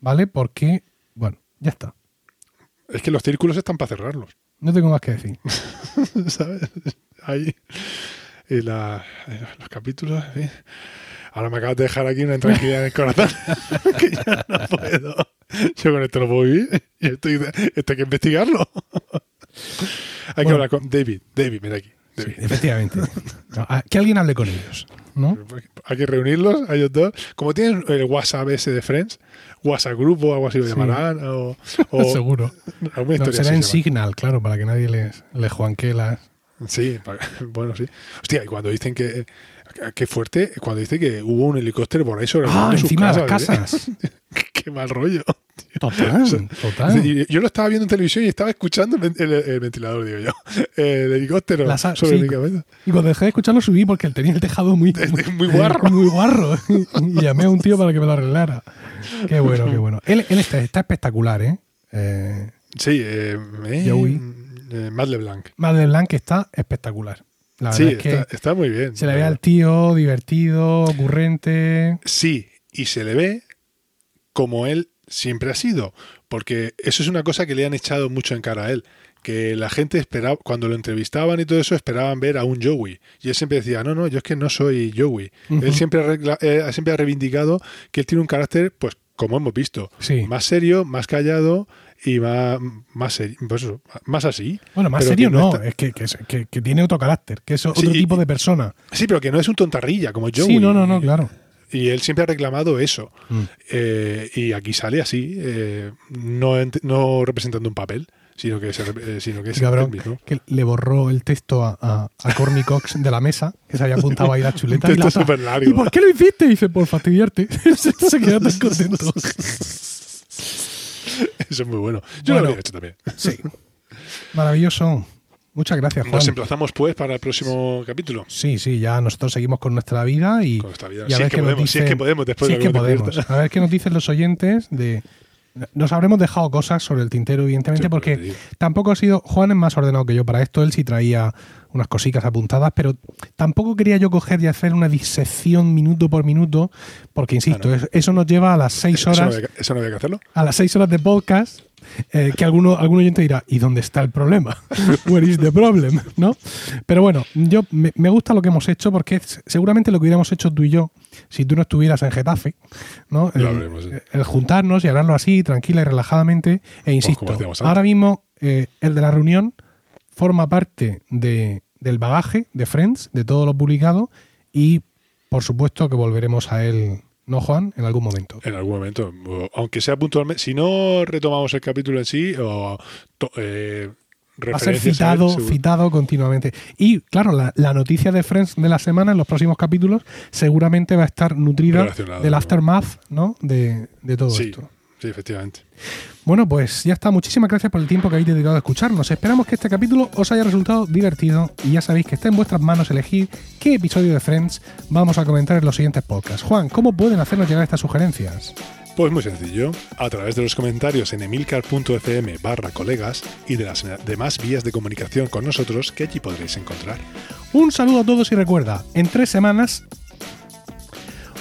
¿vale? Porque, bueno, ya está. Es que los círculos están para cerrarlos. No tengo más que decir. ¿Sabes? Ahí. Y la- los capítulos. Ahora me acabas de dejar aquí una intranquilidad en el corazón que ya no puedo. Yo con esto no puedo vivir. Y esto, esto hay que investigarlo. Hay que hablar con David. David, mira aquí. Sí, efectivamente. No, a- que alguien hable con ellos, ¿no? Hay que reunirlos, a ellos dos. Como tienen el WhatsApp ese de Friends, WhatsApp grupo, algo así lo Sí. llamarán. O, o Seguro. No, será en se. Signal, claro, para que nadie les, les juanque las... Sí, bueno, sí. Hostia, y cuando dicen que. Qué fuerte, cuando dice que hubo un helicóptero por ahí sobre Ah, sus encima de las casas. Qué mal rollo. Total, total. Yo lo estaba viendo en televisión y estaba escuchando el, ven- el- el ventilador, digo yo. El helicóptero sobre sí. mi cabeza. Y cuando dejé de escucharlo subí porque él tenía el tejado muy, muy guarro. muy guarro. Y llamé a un tío para que me lo arreglara. Qué bueno, qué bueno. Él, él está, está espectacular, ¿eh? eh Sí, eh, eh, Joey. eh, Matt LeBlanc. Matt LeBlanc está espectacular. La verdad Sí, es que está, está muy bien. se le ve al tío divertido, ocurrente. Sí, y se le ve como él siempre ha sido, porque eso es una cosa que le han echado mucho en cara a él, que la gente esperaba, cuando lo entrevistaban y todo eso, esperaban ver a un Joey, y él siempre decía, no, no, yo es que no soy Joey. Él siempre ha, regla- eh, siempre ha reivindicado que él tiene un carácter, pues, como hemos visto, Sí. más serio, más callado y más, más, seri- pues eso, más así. Bueno, más serio no, es que, que, es- que- que tiene otro carácter, que es otro Sí, tipo de persona. Sí, pero que no es un tontarrilla como Joey. Sí, no, no, no, claro. Y él siempre ha reclamado eso. Mm. Eh, y aquí sale así, eh, no, no representando un papel, sino que, se rep- eh, sino que es cabrón, mismo. que le borró el texto a, a, a Corny Cox de la mesa, que se había apuntado ahí la chuleta. Un y la texto súper largo. ¿Y por qué lo hiciste? Y dice, por fastidiarte. se, quedó tan contento. Eso es muy bueno. Yo Bueno. lo habría hecho también. Sí. Maravilloso. Muchas gracias, Juan. Nos emplazamos pues para el próximo capítulo. Sí, sí, ya nosotros seguimos con nuestra vida y, Con esta vida. y a Si ver es que qué nos podemos, si es dicen- que podemos después si de es que podemos. A ver qué nos dicen los oyentes de... Nos habremos dejado cosas sobre el tintero, evidentemente, Sí, porque tampoco ha sido... Juan es más ordenado que yo para esto, él sí traía unas cositas apuntadas, pero tampoco quería yo coger y hacer una disección minuto por minuto, porque, insisto, Ah, es- eso nos lleva a las seis Eso no, horas había, eso no había que hacerlo. a las seis horas de podcast, eh, que alguno, algún oyente dirá, ¿y dónde está el problema? Where is the problem? ¿No? Pero bueno, yo me, me gusta lo que hemos hecho porque es seguramente lo que hubiéramos hecho tú y yo si tú no estuvieras en Getafe, ¿no? El, habremos, sí. el juntarnos y hablarlo así, tranquila y relajadamente. E insisto, hacíamos antes. ahora mismo eh, el de la reunión forma parte de, del bagaje de Friends, de todo lo publicado y por supuesto que volveremos a él, ¿no, Juan? En algún momento. En algún momento. Aunque sea puntualmente. Si no retomamos el capítulo en sí, o to- eh, Va a ser referencias a él, citado, citado continuamente. Y claro, la, la noticia de Friends de la semana en los próximos capítulos seguramente va a estar nutrida del aftermath, ¿no? De, de todo Sí, esto. sí, efectivamente. Bueno, pues ya está. Muchísimas gracias por el tiempo que habéis dedicado a escucharnos. Esperamos que este capítulo os haya resultado divertido y ya sabéis que está en vuestras manos elegir qué episodio de Friends vamos a comentar en los siguientes podcasts. Juan, ¿cómo pueden hacernos llegar estas sugerencias? Pues muy sencillo, a través de los comentarios en emilcar.fm barra colegas y de las demás vías de comunicación con nosotros que allí podréis encontrar. Un saludo a todos y recuerda, en tres semanas.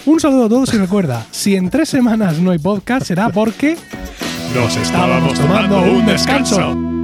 Un saludo a todos y recuerda, si en tres semanas no hay podcast será porque Nos estábamos tomando un descanso.